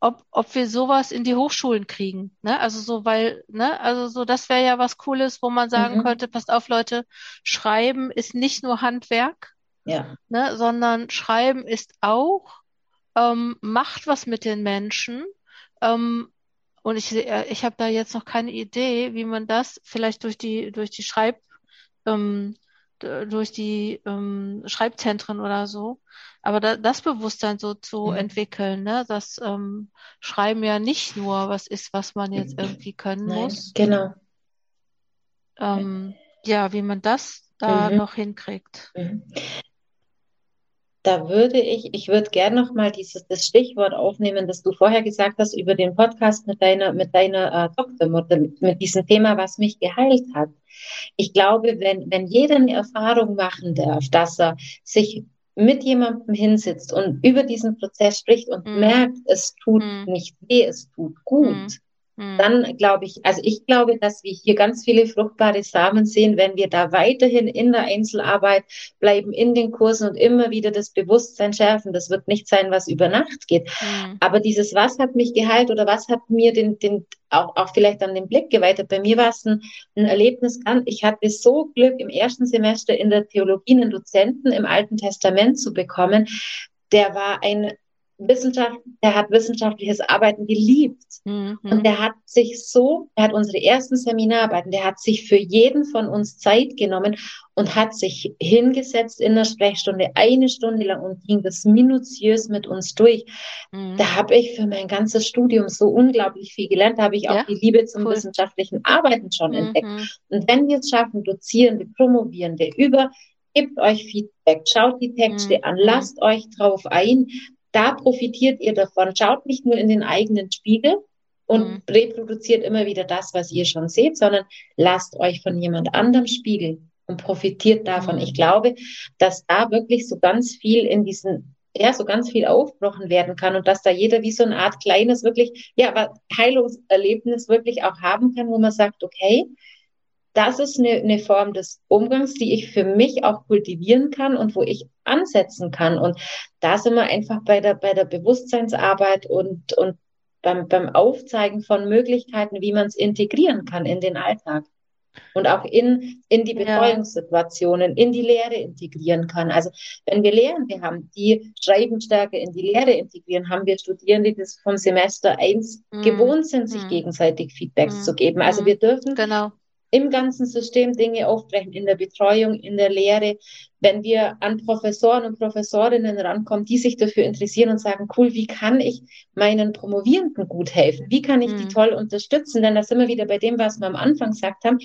ob, ob wir sowas in die Hochschulen kriegen, ne, also so, weil, ne, also so, das wäre ja was Cooles, wo man sagen mhm. könnte, passt auf, Leute, Schreiben ist nicht nur Handwerk, ja. ne, sondern Schreiben ist auch, ähm, macht was mit den Menschen, ähm, und ich, äh, ich habe da jetzt noch keine Idee, wie man das vielleicht durch die, durch die Schreib, ähm, durch die ähm, Schreibzentren oder so, aber da, das Bewusstsein so zu mhm. entwickeln, ne, dass ähm, Schreiben ja nicht nur was ist, was man jetzt irgendwie können Nein, muss. Genau. Ähm, ja, wie man das da mhm. noch hinkriegt. Mhm da würde ich, ich würde gerne noch mal dieses das Stichwort aufnehmen, das du vorher gesagt hast über den Podcast mit deiner mit deiner äh, Tochtermutter mit, mit diesem Thema, was mich geheilt hat. Ich glaube, wenn wenn jeder eine Erfahrung machen darf, dass er sich mit jemandem hinsitzt und über diesen Prozess spricht und mhm. merkt, es tut mhm. nicht weh, es tut gut. Mhm hm. dann glaube ich, also ich glaube, dass wir hier ganz viele fruchtbare Samen sehen, wenn wir da weiterhin in der Einzelarbeit bleiben, in den Kursen und immer wieder das Bewusstsein schärfen. Das wird nicht sein, was über Nacht geht. Mhm. Aber dieses, was hat mich geheilt oder was hat mir den, den auch, auch vielleicht an den Blick geweitet. Bei mir war es ein, ein Erlebnis, ich hatte so Glück, im ersten Semester in der Theologie einen Dozenten im Alten Testament zu bekommen. Der war ein Wissenschaft, der hat wissenschaftliches Arbeiten geliebt. Mhm. Und der hat sich so, er hat unsere ersten Seminararbeiten, der hat sich für jeden von uns Zeit genommen und hat sich hingesetzt in der Sprechstunde eine Stunde lang und ging das minutiös mit uns durch. Mhm. Da habe ich für mein ganzes Studium so unglaublich viel gelernt. Da habe ich auch ja? die Liebe zum cool. wissenschaftlichen Arbeiten schon mhm. entdeckt. Und wenn wir es schaffen, Dozierende, Promovierende über Gebt euch Feedback, schaut die Texte mhm. an, lasst euch drauf ein, da profitiert ihr davon. Schaut nicht nur in den eigenen Spiegel und mhm. reproduziert immer wieder das, was ihr schon seht, sondern lasst euch von jemand anderem spiegeln und profitiert davon. Mhm. Ich glaube, dass da wirklich so ganz viel in diesen ja, so ganz viel aufgebrochen werden kann und dass da jeder wie so eine Art kleines, wirklich, ja, aber Heilungserlebnis wirklich auch haben kann, wo man sagt, okay, das ist eine, eine Form des Umgangs, die ich für mich auch kultivieren kann und wo ich ansetzen kann. Und da sind wir einfach bei der, bei der Bewusstseinsarbeit und, und beim, beim Aufzeigen von Möglichkeiten, wie man es integrieren kann in den Alltag. Und auch in, in die Betreuungssituationen, in die Lehre integrieren kann. Also wenn wir Lehrende haben, die Schreibenstärke in die Lehre integrieren, haben wir Studierende, die vom Semester eins mm. gewohnt sind, sich mm. gegenseitig Feedbacks mm. zu geben. Also wir dürfen genau im ganzen System Dinge aufbrechen, in der Betreuung, in der Lehre, wenn wir an Professoren und Professorinnen rankommen, die sich dafür interessieren und sagen, cool, wie kann ich meinen Promovierenden gut helfen? Wie kann ich mhm. die toll unterstützen? Denn da sind wir wieder bei dem, was wir am Anfang gesagt haben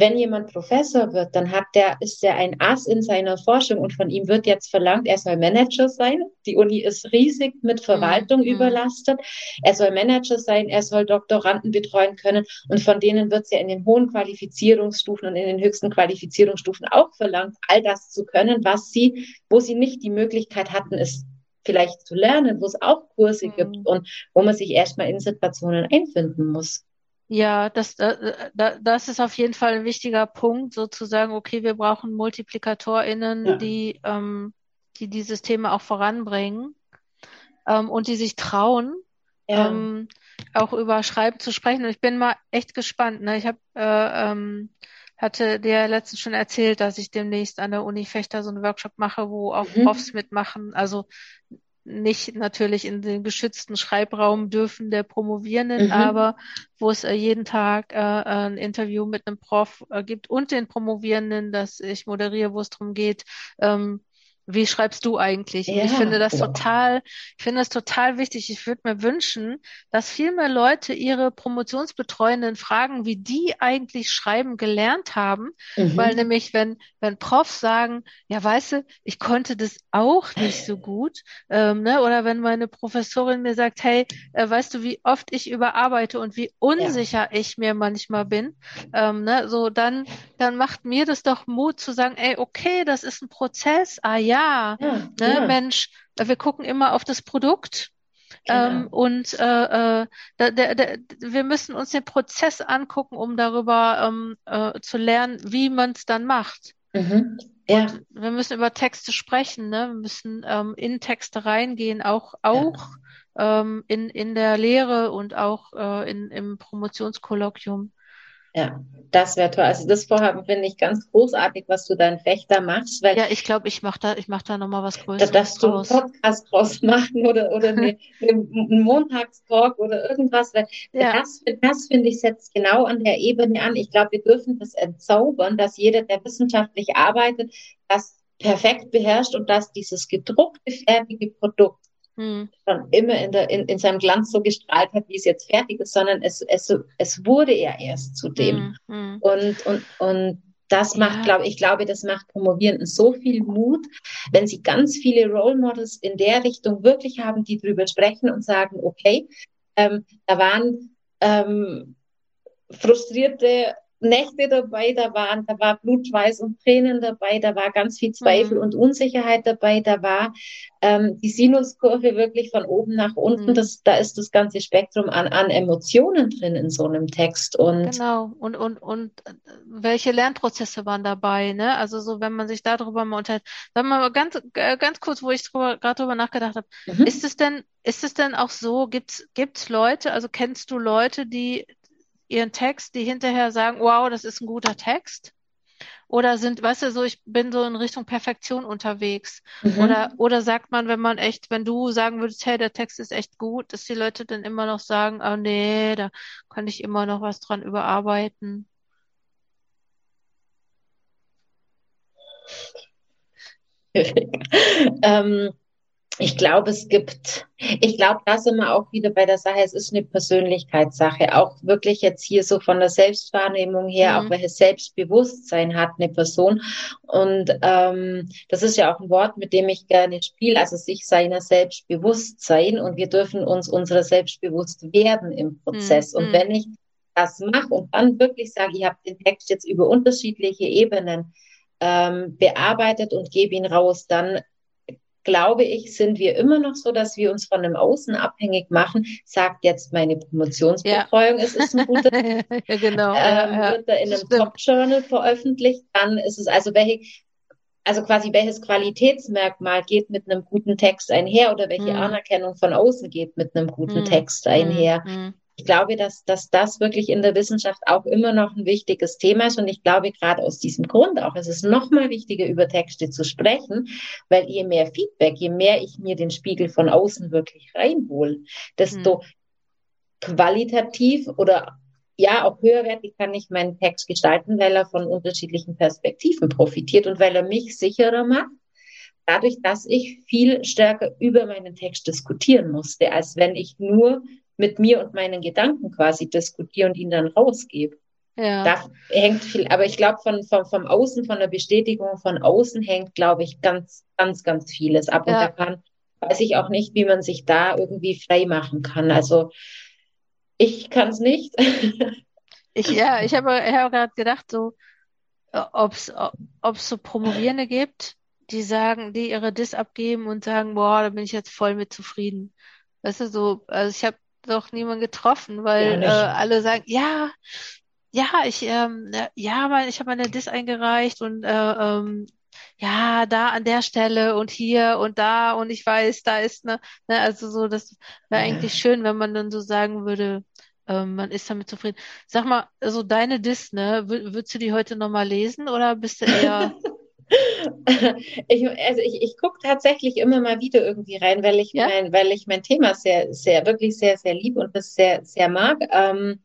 wenn jemand Professor wird, dann hat der, ist er ein Ass in seiner Forschung und von ihm wird jetzt verlangt, er soll Manager sein. Die Uni ist riesig mit Verwaltung mhm. überlastet. Er soll Manager sein, er soll Doktoranden betreuen können und von denen wird es ja in den hohen Qualifizierungsstufen und in den höchsten Qualifizierungsstufen auch verlangt, all das zu können, was sie, wo sie nicht die Möglichkeit hatten, es vielleicht zu lernen, wo es auch Kurse mhm. gibt und wo man sich erstmal in Situationen einfinden muss. Ja, das, das ist auf jeden Fall ein wichtiger Punkt, sozusagen, okay, wir brauchen MultiplikatorInnen, ja. die, ähm, die dieses Thema auch voranbringen ähm, und die sich trauen, ja. ähm, auch über Schreiben zu sprechen. Und ich bin mal echt gespannt. Ne? Ich habe äh, ähm, hatte dir letztens schon erzählt, dass ich demnächst an der Uni Fechter so einen Workshop mache, wo auch mhm. Profs mitmachen. Also nicht natürlich in den geschützten Schreibraum dürfen der Promovierenden, mhm. aber wo es äh, jeden Tag äh, ein Interview mit einem Prof äh, gibt und den Promovierenden, das ich moderiere, wo es darum geht, ähm, wie schreibst du eigentlich? Ja, ich finde das total, ich finde das total wichtig. Ich würde mir wünschen, dass viel mehr Leute ihre Promotionsbetreuenden fragen, wie die eigentlich schreiben gelernt haben. Mhm. Weil nämlich, wenn, wenn Profs sagen, ja, weißt du, ich konnte das auch nicht so gut, ähm, ne? oder wenn meine Professorin mir sagt, hey, äh, weißt du, wie oft ich überarbeite und wie unsicher ja. ich mir manchmal bin, ähm, ne? so dann, dann macht mir das doch Mut zu sagen, ey, okay, das ist ein Prozess, ah ja, ja, ne, ja. Mensch, wir gucken immer auf das Produkt. Genau. Ähm, und äh, äh, da, da, da, wir müssen uns den Prozess angucken, um darüber ähm, äh, zu lernen, wie man es dann macht. Mhm. Ja. Und wir müssen über Texte sprechen, ne? Wir müssen ähm, in Texte reingehen, auch auch ja. ähm, in in der Lehre und auch äh, in im Promotionskolloquium. Ja, das wäre toll. Also das Vorhaben finde ich ganz großartig, was du da in Fechter machst. Weil ja, ich glaube, ich mache da, ich mach da nochmal was Größeres. Dass du einen Podcast draus machen oder, oder (laughs) eine, einen Montagstalk oder irgendwas. Weil ja. Das, das finde ich setzt genau an der Ebene an. Ich glaube, wir dürfen das entzaubern, dass jeder, der wissenschaftlich arbeitet, das perfekt beherrscht und dass dieses gedruckte, fertige Produkt hm. schon immer in, der, in, in seinem Glanz so gestrahlt hat, wie es jetzt fertig ist, sondern es, es, es wurde ja erst zu dem. Hm. Hm. Und, und, und das macht, ja. glaube ich, glaube, das macht Promovierenden so viel Mut, wenn sie ganz viele Role Models in der Richtung wirklich haben, die drüber sprechen und sagen, okay, ähm, da waren ähm, frustrierte Nächte dabei, da waren, da war Blutschweiß und Tränen dabei, da war ganz viel Zweifel mhm. und Unsicherheit dabei, da war ähm, die Sinuskurve wirklich von oben nach unten. Mhm. Das, da ist das ganze Spektrum an, an Emotionen drin in so einem Text. Und genau. Und, und, und äh, welche Lernprozesse waren dabei, ne? Also so, wenn man sich darüber mal unterhält. Sagen wir mal ganz, äh, ganz kurz, wo ich gerade drüber nachgedacht habe. Mhm. Ist es denn, ist es denn auch so, gibt's, gibt's Leute, also kennst du Leute, die ihren Text, die hinterher sagen, wow, das ist ein guter Text? Oder sind, weißt du, so, ich bin so in Richtung Perfektion unterwegs. Mhm. Oder, oder sagt man, wenn man echt, wenn du sagen würdest, hey, der Text ist echt gut, dass die Leute dann immer noch sagen, oh nee, da kann ich immer noch was dran überarbeiten. (laughs) ähm, ich glaube, es gibt, ich glaube, da sind wir auch wieder bei der Sache, es ist eine Persönlichkeitssache, auch wirklich jetzt hier so von der Selbstwahrnehmung her, mhm. auch welches Selbstbewusstsein hat eine Person. Und ähm, das ist ja auch ein Wort, mit dem ich gerne spiele, also sich seiner Selbstbewusstsein und wir dürfen uns unserer selbstbewusst werden im Prozess. Mhm. Und wenn ich das mache und dann wirklich sage, ich habe den Text jetzt über unterschiedliche Ebenen ähm, bearbeitet und gebe ihn raus, dann glaube ich, sind wir immer noch so, dass wir uns von dem Außen abhängig machen. Sagt jetzt meine Promotionsbetreuung, ja. es ist ein guter, (laughs) ja, genau. Ähm, ja, wird er in einem Top-Journal veröffentlicht, dann ist es also welche, also quasi welches Qualitätsmerkmal geht mit einem guten Text einher oder welche hm. Anerkennung von außen geht mit einem guten hm. Text einher. Hm ich glaube, dass, dass das wirklich in der Wissenschaft auch immer noch ein wichtiges Thema ist. Und ich glaube, gerade aus diesem Grund auch, es ist noch mal wichtiger, über Texte zu sprechen, weil je mehr Feedback, je mehr ich mir den Spiegel von außen wirklich reinhole, desto hm. qualitativ oder ja, auch höherwertig kann ich meinen Text gestalten, weil er von unterschiedlichen Perspektiven profitiert und weil er mich sicherer macht dadurch, dass ich viel stärker über meinen Text diskutieren musste, als wenn ich nur mit mir und meinen Gedanken quasi diskutiere und ihn dann rausgebe. Ja. Da hängt viel, aber ich glaube, von, von, vom Außen, von der Bestätigung von außen hängt, glaube ich, ganz, ganz, ganz vieles ab. Ja. Und da kann, weiß ich auch nicht, wie man sich da irgendwie frei machen kann. Also ich kann es nicht. (laughs) ich, ja, ich habe hab gerade gedacht, so, ob es so Promovierende gibt, die sagen, die ihre Dis abgeben und sagen, boah, da bin ich jetzt voll mit zufrieden. Weißt du, so, also ich habe doch niemand getroffen, weil ja, äh, alle sagen, ja, ja, ich, ähm, ja, ich habe meine Dis eingereicht und äh, ähm, ja, da an der Stelle und hier und da und ich weiß, da ist ne, ne also so, das wäre ja. eigentlich schön, wenn man dann so sagen würde, ähm, man ist damit zufrieden. Sag mal, also deine Dis, ne, würdest du die heute nochmal lesen oder bist du eher (laughs) (laughs) ich, also ich, ich gucke tatsächlich immer mal wieder irgendwie rein, weil ich ja? mein, weil ich mein Thema sehr, sehr, wirklich sehr, sehr lieb und das sehr, sehr mag. Ähm,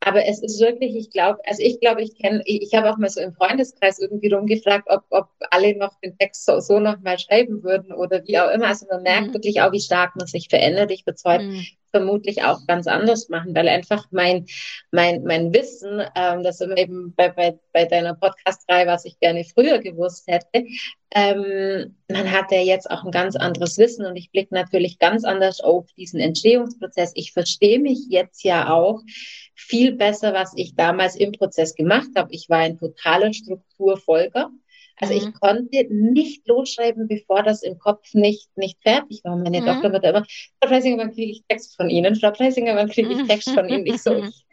aber es ist wirklich, ich glaube, also ich glaube, ich kenne, ich, ich habe auch mal so im Freundeskreis irgendwie rumgefragt, ob, ob alle noch den Text so, so noch mal schreiben würden oder wie auch immer. Also man merkt mhm. wirklich auch, wie stark man sich verändert. Ich heute mhm. Vermutlich auch ganz anders machen, weil einfach mein, mein, mein Wissen, ähm, das eben bei, bei, bei deiner Podcast-Reihe, was ich gerne früher gewusst hätte, ähm, man hat ja jetzt auch ein ganz anderes Wissen und ich blicke natürlich ganz anders auf diesen Entstehungsprozess. Ich verstehe mich jetzt ja auch viel besser, was ich damals im Prozess gemacht habe. Ich war ein totaler Strukturfolger. Also mhm. ich konnte nicht losschreiben, bevor das im Kopf nicht, nicht fertig war. Meine mhm. Tochter wird immer, Frau Preisinger, wann kriege ich Text von Ihnen? Frau Preisinger, wann kriege ich Text von Ihnen? Ich so, ich,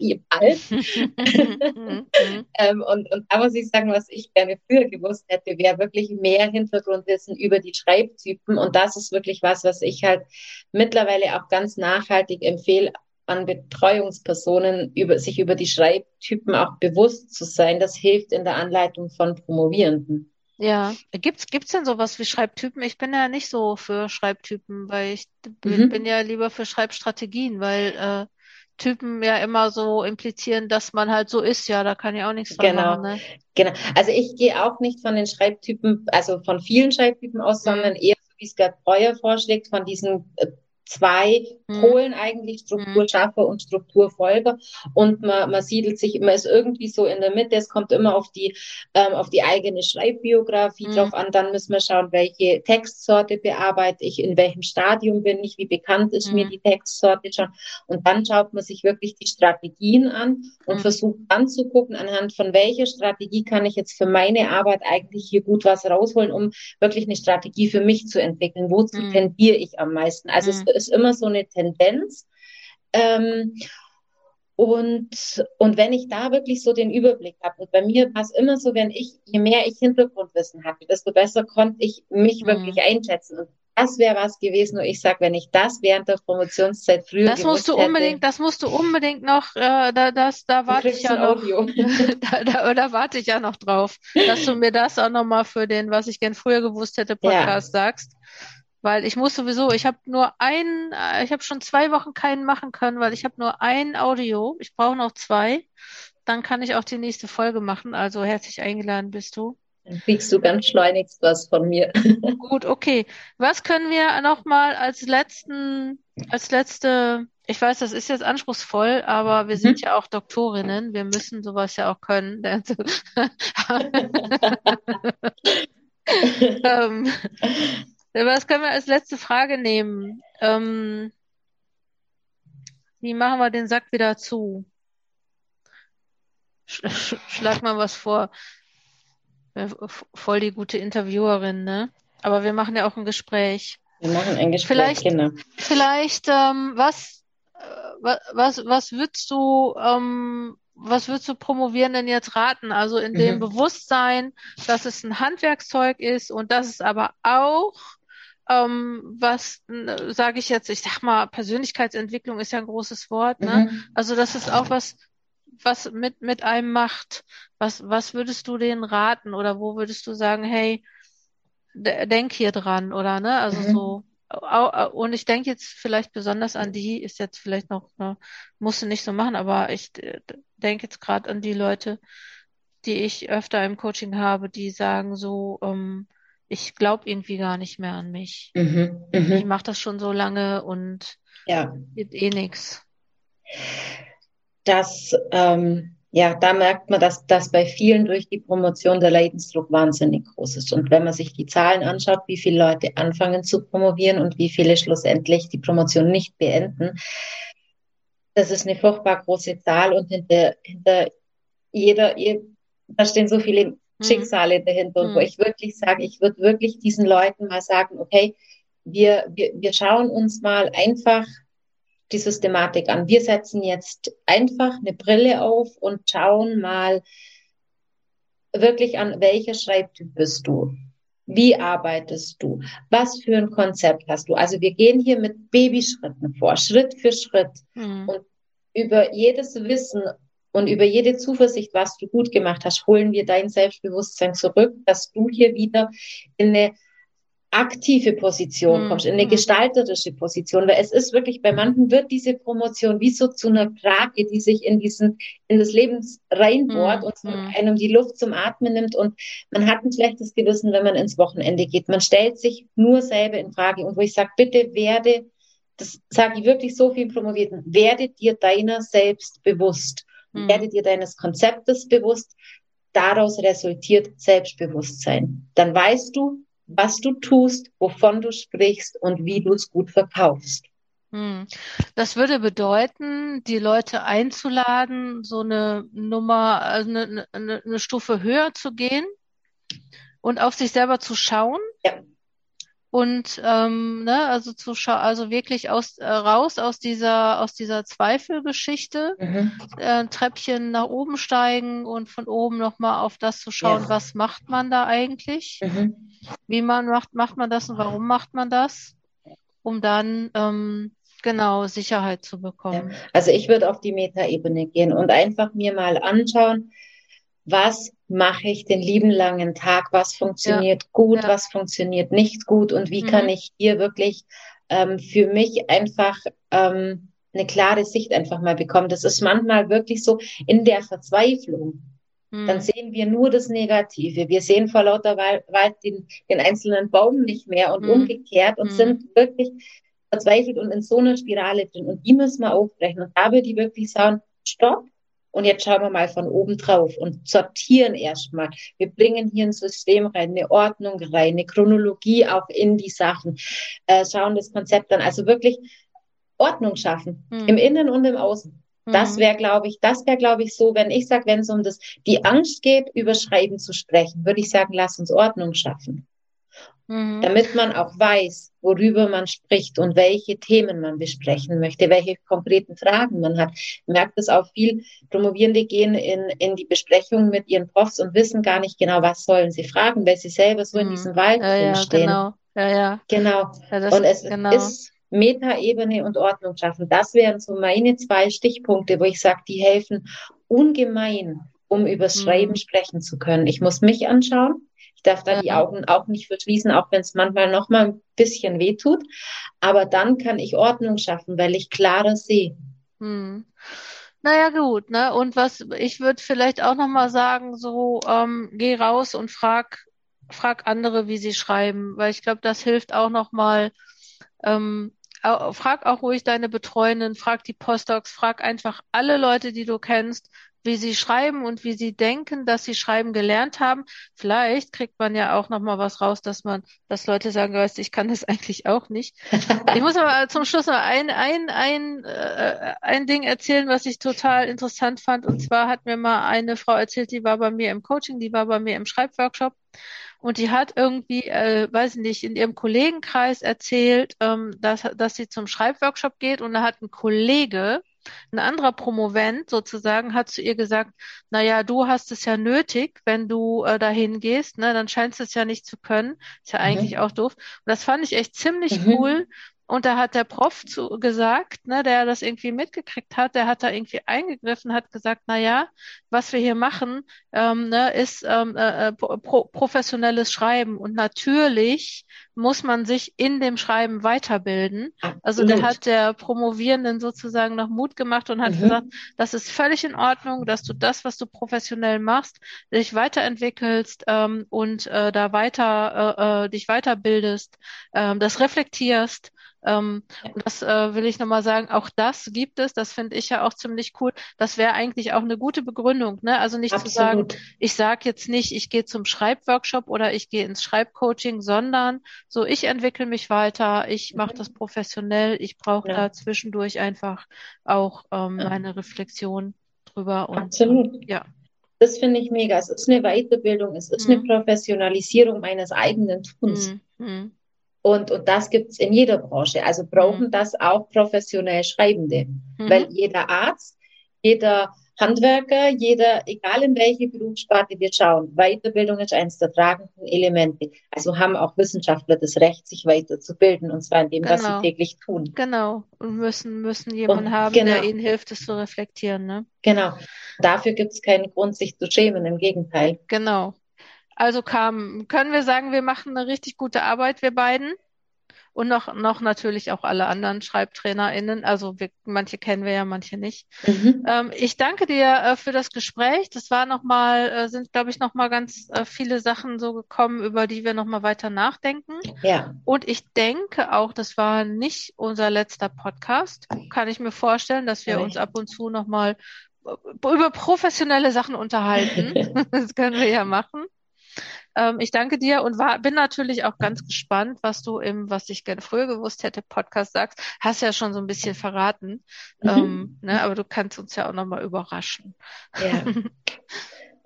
ihr bald. (laughs) Mhm. ähm, und, und da muss ich sagen, was ich gerne früher gewusst hätte, wäre wirklich mehr Hintergrundwissen über die Schreibtypen. Und das ist wirklich was, was ich halt mittlerweile auch ganz nachhaltig empfehle, an Betreuungspersonen über, sich über die Schreibtypen auch bewusst zu sein. Das hilft in der Anleitung von Promovierenden. Ja, gibt's gibt's denn sowas wie Schreibtypen? Ich bin ja nicht so für Schreibtypen, weil ich mhm. bin ja lieber für Schreibstrategien, weil äh, Typen ja immer so implizieren, dass man halt so ist. Ja, da kann ich auch nichts dran genau. machen. Ne? Genau. Also ich gehe auch nicht von den Schreibtypen, also von vielen Schreibtypen aus, mhm. sondern eher so wie es Gerd Breuer vorschlägt, von diesen zwei mhm. Polen eigentlich, Strukturschaffer mhm. und Strukturfolger. Und man, man siedelt sich, man ist irgendwie so in der Mitte. Es kommt immer auf die, ähm, auf die eigene Schreibbiografie mhm. drauf an. Dann müssen wir schauen, welche Textsorte bearbeite ich, in welchem Stadium bin ich, wie bekannt ist mhm. mir die Textsorte schon. Und dann schaut man sich wirklich die Strategien an und mhm. versucht dann zu gucken, anhand von welcher Strategie kann ich jetzt für meine Arbeit eigentlich hier gut was rausholen, um wirklich eine Strategie für mich zu entwickeln. Wozu tendiere ich am meisten? Also es ist immer so eine Tendenz. Ähm, und, und wenn ich da wirklich so den Überblick habe, und bei mir war es immer so, wenn ich, je mehr ich Hintergrundwissen hatte, desto besser konnte ich mich mhm. wirklich einschätzen. Und das wäre was gewesen, wo ich sage, wenn ich das während der Promotionszeit früher Das musst du unbedingt, hätte, das musst du unbedingt noch, äh, da, das, da warte ich ja noch, (laughs) da, da, da, warte ich ja noch drauf, dass du mir das auch nochmal für den, was ich gern früher gewusst hätte, Podcast ja. sagst. Weil ich muss sowieso, ich habe nur ein, äh, ich habe schon zwei Wochen keinen machen können, weil ich habe nur ein Audio. Ich brauche noch zwei. Dann kann ich auch die nächste Folge machen. Also herzlich eingeladen bist du. Dann kriegst du ganz schleunigst was von mir. (laughs) Gut, okay. Was können wir nochmal als letzten, als letzte, ich weiß, das ist jetzt anspruchsvoll, aber wir sind mhm. ja auch Doktorinnen. Wir müssen sowas ja auch können. (laughs) (laughs) ähm, was können wir als letzte Frage nehmen? Ähm, wie machen wir den Sack wieder zu? Sch schlag mal was vor. Voll die gute Interviewerin, ne? Aber wir machen ja auch ein Gespräch. Wir machen ein Gespräch, vielleicht, genau. Vielleicht, ähm, was, äh, was, was würdest du, ähm, was würdest du promovieren denn jetzt raten? Also in dem mhm. Bewusstsein, dass es ein Handwerkszeug ist und dass es aber auch ähm, was sage ich jetzt, ich sag mal, Persönlichkeitsentwicklung ist ja ein großes Wort, ne? Mhm. Also das ist auch was, was mit, mit einem macht. Was, was würdest du denen raten oder wo würdest du sagen, hey, denk hier dran oder ne? Also mhm. so. Und ich denke jetzt vielleicht besonders an die, ist jetzt vielleicht noch, ne, musst du nicht so machen, aber ich denke jetzt gerade an die Leute, die ich öfter im Coaching habe, die sagen so, ähm, ich glaube irgendwie gar nicht mehr an mich. Mhm, mhm. Ich mache das schon so lange und ja. geht eh nichts. Das, ähm, ja, da merkt man, dass das bei vielen durch die Promotion der Leidensdruck wahnsinnig groß ist. Und wenn man sich die Zahlen anschaut, wie viele Leute anfangen zu promovieren und wie viele schlussendlich die Promotion nicht beenden, das ist eine furchtbar große Zahl und hinter, hinter jeder, da stehen so viele. Schicksale dahinter, mhm. wo ich wirklich sage, ich würde wirklich diesen Leuten mal sagen, okay, wir, wir, wir schauen uns mal einfach die Systematik an. Wir setzen jetzt einfach eine Brille auf und schauen mal wirklich an, welcher Schreibtyp bist du? Wie arbeitest du? Was für ein Konzept hast du? Also wir gehen hier mit Babyschritten vor, Schritt für Schritt. Mhm. Und über jedes Wissen und über jede Zuversicht, was du gut gemacht hast, holen wir dein Selbstbewusstsein zurück, dass du hier wieder in eine aktive Position mhm. kommst, in eine mhm. gestalterische Position, weil es ist wirklich, bei manchen wird diese Promotion wie so zu einer Krake, die sich in diesen, in das Leben reinbohrt mhm. und mhm. einem die Luft zum Atmen nimmt und man hat ein schlechtes Gewissen, wenn man ins Wochenende geht. Man stellt sich nur selber in Frage und wo ich sage, bitte werde, das sage ich wirklich so viel Promovierten, werde dir deiner selbst bewusst. Mhm. Werde dir deines Konzeptes bewusst. Daraus resultiert Selbstbewusstsein. Dann weißt du, was du tust, wovon du sprichst und wie du es gut verkaufst. Hm. Das würde bedeuten, die Leute einzuladen, so eine Nummer, also eine, eine, eine Stufe höher zu gehen und auf sich selber zu schauen. Ja. Und ähm, ne, also zu also wirklich aus äh, raus aus dieser aus dieser Zweifelgeschichte, Mhm. äh, Treppchen nach oben steigen und von oben nochmal auf das zu schauen, Ja. was macht man da eigentlich? Mhm. Wie man macht, macht man das und warum macht man das? Um dann ähm, genau Sicherheit zu bekommen. Also ich würde auf die Metaebene gehen und einfach mir mal anschauen, was mache ich den lieben langen Tag, was funktioniert gut, ja. was funktioniert nicht gut und wie kann Mhm. ich hier wirklich ähm, für mich einfach ähm, eine klare Sicht einfach mal bekommen. Das ist manchmal wirklich so in der Verzweiflung. Dann Hm. sehen wir nur das Negative. Wir sehen vor lauter Wal- Wald den, den einzelnen Baum nicht mehr und Mhm. umgekehrt und Mhm. sind wirklich verzweifelt und in so einer Spirale drin. Und die müssen wir aufbrechen. Und da würde ich wirklich sagen, stopp. Und jetzt schauen wir mal von oben drauf und sortieren erstmal. Wir bringen hier ein System rein, eine Ordnung rein, eine Chronologie auch in die Sachen, äh, schauen das Konzept an. Also wirklich Ordnung schaffen, Hm. im Innen und im Außen. Das Hm. wäre, glaube ich, das wäre, glaube ich, so, wenn ich sage, wenn es um das, die Angst geht, über Schreiben zu sprechen, würde ich sagen, lass uns Ordnung schaffen, Mhm. damit man auch weiß, worüber man spricht und welche Themen man besprechen möchte, welche konkreten Fragen man hat. Ich merke das auch viel. Promovierende gehen in, in die Besprechung mit ihren Profs und wissen gar nicht genau, was sollen sie fragen, weil sie selber so in Mhm. diesem Wald Ja, ja, drinstehen. genau. Ja, ja. Genau. Ja, das Und es genau. ist Metaebene und Ordnung schaffen. Das wären so meine zwei Stichpunkte, wo ich sage, die helfen ungemein, um übers Mhm. Schreiben sprechen zu können. Ich muss mich anschauen. Ich darf da die. Augen auch nicht verschließen, auch wenn es manchmal noch mal ein bisschen weh tut. Aber dann kann ich Ordnung schaffen, weil ich klarer sehe. Hm. Naja, gut, ne? Und was ich würde vielleicht auch nochmal sagen, so ähm, geh raus und frag, frag andere, wie sie schreiben, weil ich glaube, das hilft auch nochmal. Ähm, frag auch ruhig deine Betreuenden, frag die Postdocs, frag einfach alle Leute, die du kennst, wie sie schreiben und wie sie denken, dass sie schreiben gelernt haben. Vielleicht kriegt man ja auch nochmal was raus, dass man, dass Leute sagen, weißt, ich kann das (laughs) eigentlich auch nicht. Ich muss aber zum Schluss noch ein, ein, ein, äh, ein Ding erzählen, was ich total interessant fand. Und zwar hat mir mal eine Frau erzählt, die war bei mir im Coaching, die war bei mir im Schreibworkshop. Und die hat irgendwie, äh, weiß ich nicht, in ihrem Kollegenkreis erzählt, ähm, dass, dass sie zum Schreibworkshop geht und da hat ein Kollege, ein anderer Promovent sozusagen, hat zu ihr gesagt, na ja, du hast es ja nötig, wenn du äh, dahin gehst, ne, dann scheinst du es ja nicht zu können. Ist ja Mhm. eigentlich auch doof. Und das fand ich echt ziemlich Mhm. cool. Und da hat der Prof zu gesagt, ne, der das irgendwie mitgekriegt hat, der hat da irgendwie eingegriffen, hat gesagt, na ja, was wir hier machen, ähm, ne, ist ähm, äh, pro professionelles Schreiben. Und natürlich muss man sich in dem Schreiben weiterbilden. Also der Absolut. hat der Promovierenden sozusagen noch Mut gemacht und hat Mhm. gesagt, das ist völlig in Ordnung, dass du das, was du professionell machst, dich weiterentwickelst ähm, und äh, da weiter äh, äh, dich weiterbildest, ähm, das reflektierst. Ähm, und das äh, will ich nochmal sagen, auch das gibt es, das finde ich ja auch ziemlich cool. Das wäre eigentlich auch eine gute Begründung, ne? Also nicht zu sagen, Absolut. ich sage jetzt nicht, ich gehe zum Schreibworkshop oder ich gehe ins Schreibcoaching, sondern so, ich entwickle mich weiter, ich mache Mhm. das professionell, ich brauche Ja. da zwischendurch einfach auch ähm, Ja. meine Reflexion drüber und Absolut. ja. Das finde ich mega. Es ist eine Weiterbildung, es ist eine Mhm. Professionalisierung meines eigenen Tuns. Mm, mm, Und, und das gibt's in jeder Branche. Also brauchen Mhm. das auch professionell Schreibende. mhm. Weil jeder Arzt, jeder Handwerker, jeder, egal in welche Berufssparte wir schauen, Weiterbildung ist eines der tragenden Elemente. Also haben auch Wissenschaftler das Recht, sich weiterzubilden, und zwar in dem, was Genau. sie täglich tun. Genau. Und müssen, müssen jemanden Und haben, genau. der ihnen hilft, es zu reflektieren, ne? Genau. Dafür gibt's keinen Grund, sich zu schämen. Im Gegenteil. Genau. Also Carmen, können wir sagen, wir machen eine richtig gute Arbeit, wir beiden? Und noch, noch natürlich auch alle anderen SchreibtrainerInnen. Also wir, manche kennen wir ja, manche nicht. Mhm. Ähm, ich danke dir äh, für das Gespräch. Das war nochmal, äh, sind, glaube ich, nochmal ganz äh, viele Sachen so gekommen, über die wir nochmal weiter nachdenken. Ja. Und ich denke auch, das war nicht unser letzter Podcast. Kann ich mir vorstellen, dass wir uns ab und zu nochmal über professionelle Sachen unterhalten. (laughs) Das können wir ja machen. Ähm, ich danke dir und war, bin natürlich auch ganz gespannt, was du im, was ich gerne früher gewusst hätte, Podcast sagst. Hast ja schon so ein bisschen verraten. Mhm. Ähm, ne, aber du kannst uns ja auch nochmal überraschen. Ja. (laughs)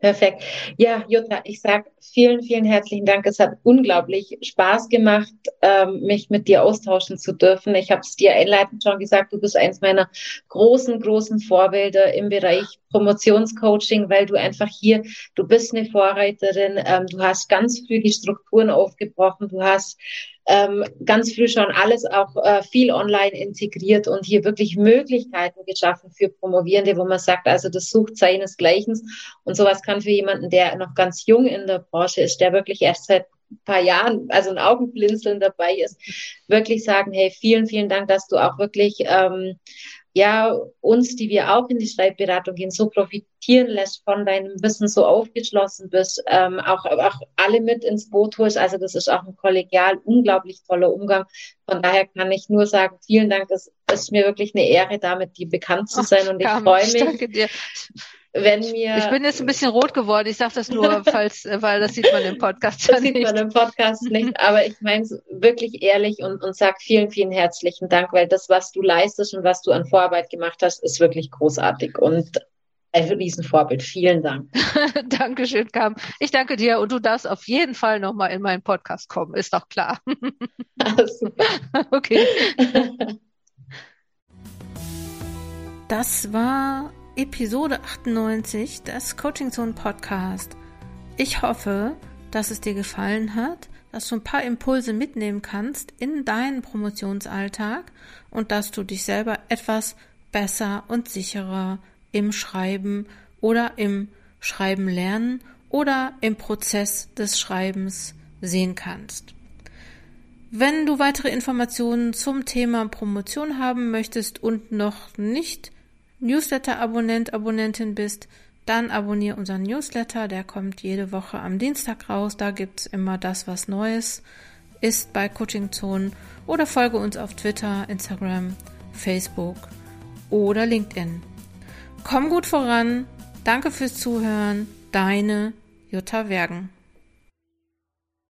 Perfekt. Ja, Jutta, ich sag vielen, vielen herzlichen Dank. Es hat unglaublich Spaß gemacht, ähm, mich mit dir austauschen zu dürfen. Ich habe es dir einleitend schon gesagt, du bist eins meiner großen, großen Vorbilder im Bereich Promotionscoaching, weil du einfach hier, du bist eine Vorreiterin, ähm, du hast ganz früh die Strukturen aufgebrochen, du hast ähm, ganz früh schon alles auch äh, viel online integriert und hier wirklich Möglichkeiten geschaffen für Promovierende, wo man sagt, also das sucht seinesgleichen. Und sowas kann für jemanden, der noch ganz jung in der Branche ist, der wirklich erst seit paar Jahren, also ein Augenblinzeln dabei ist, wirklich sagen, hey, vielen, vielen Dank, dass du auch wirklich ähm, ja, uns, die wir auch in die Schreibberatung gehen, so profitieren lässt von deinem Wissen, so aufgeschlossen bist, ähm, auch, auch alle mit ins Boot holst. Also das ist auch ein kollegial unglaublich toller Umgang. Von daher kann ich nur sagen, vielen Dank. Es ist mir wirklich eine Ehre, damit dir bekannt zu sein. Und ich freue mich. Danke dir wenn mir. Ich bin jetzt ein bisschen rot geworden. Ich sage das nur, (laughs) falls, äh, weil das sieht man im Podcast das nicht. Das sieht man im Podcast nicht. Aber ich meine es wirklich ehrlich und, und sag vielen, vielen herzlichen Dank, weil das, was du leistest und was du an Vorarbeit gemacht hast, ist wirklich großartig und ein Riesenvorbild. Vielen Dank. (laughs) Dankeschön, Kam. Ich danke dir und du darfst auf jeden Fall nochmal in meinen Podcast kommen, ist doch klar. Alles super. (laughs) Okay. Das war Episode 98 des Coaching Zone Podcast. Ich hoffe, dass es dir gefallen hat, dass du ein paar Impulse mitnehmen kannst in deinen Promotionsalltag und dass du dich selber etwas besser und sicherer im Schreiben oder im Schreiben lernen oder im Prozess des Schreibens sehen kannst. Wenn du weitere Informationen zum Thema Promotion haben möchtest und noch nicht Newsletter-Abonnent, Abonnentin bist, dann abonniere unseren Newsletter, der kommt jede Woche am Dienstag raus. Da gibt's immer das, was Neues ist bei Coaching Zone oder folge uns auf Twitter, Instagram, Facebook oder LinkedIn. Komm gut voran. Danke fürs Zuhören. Deine Jutta Wergen.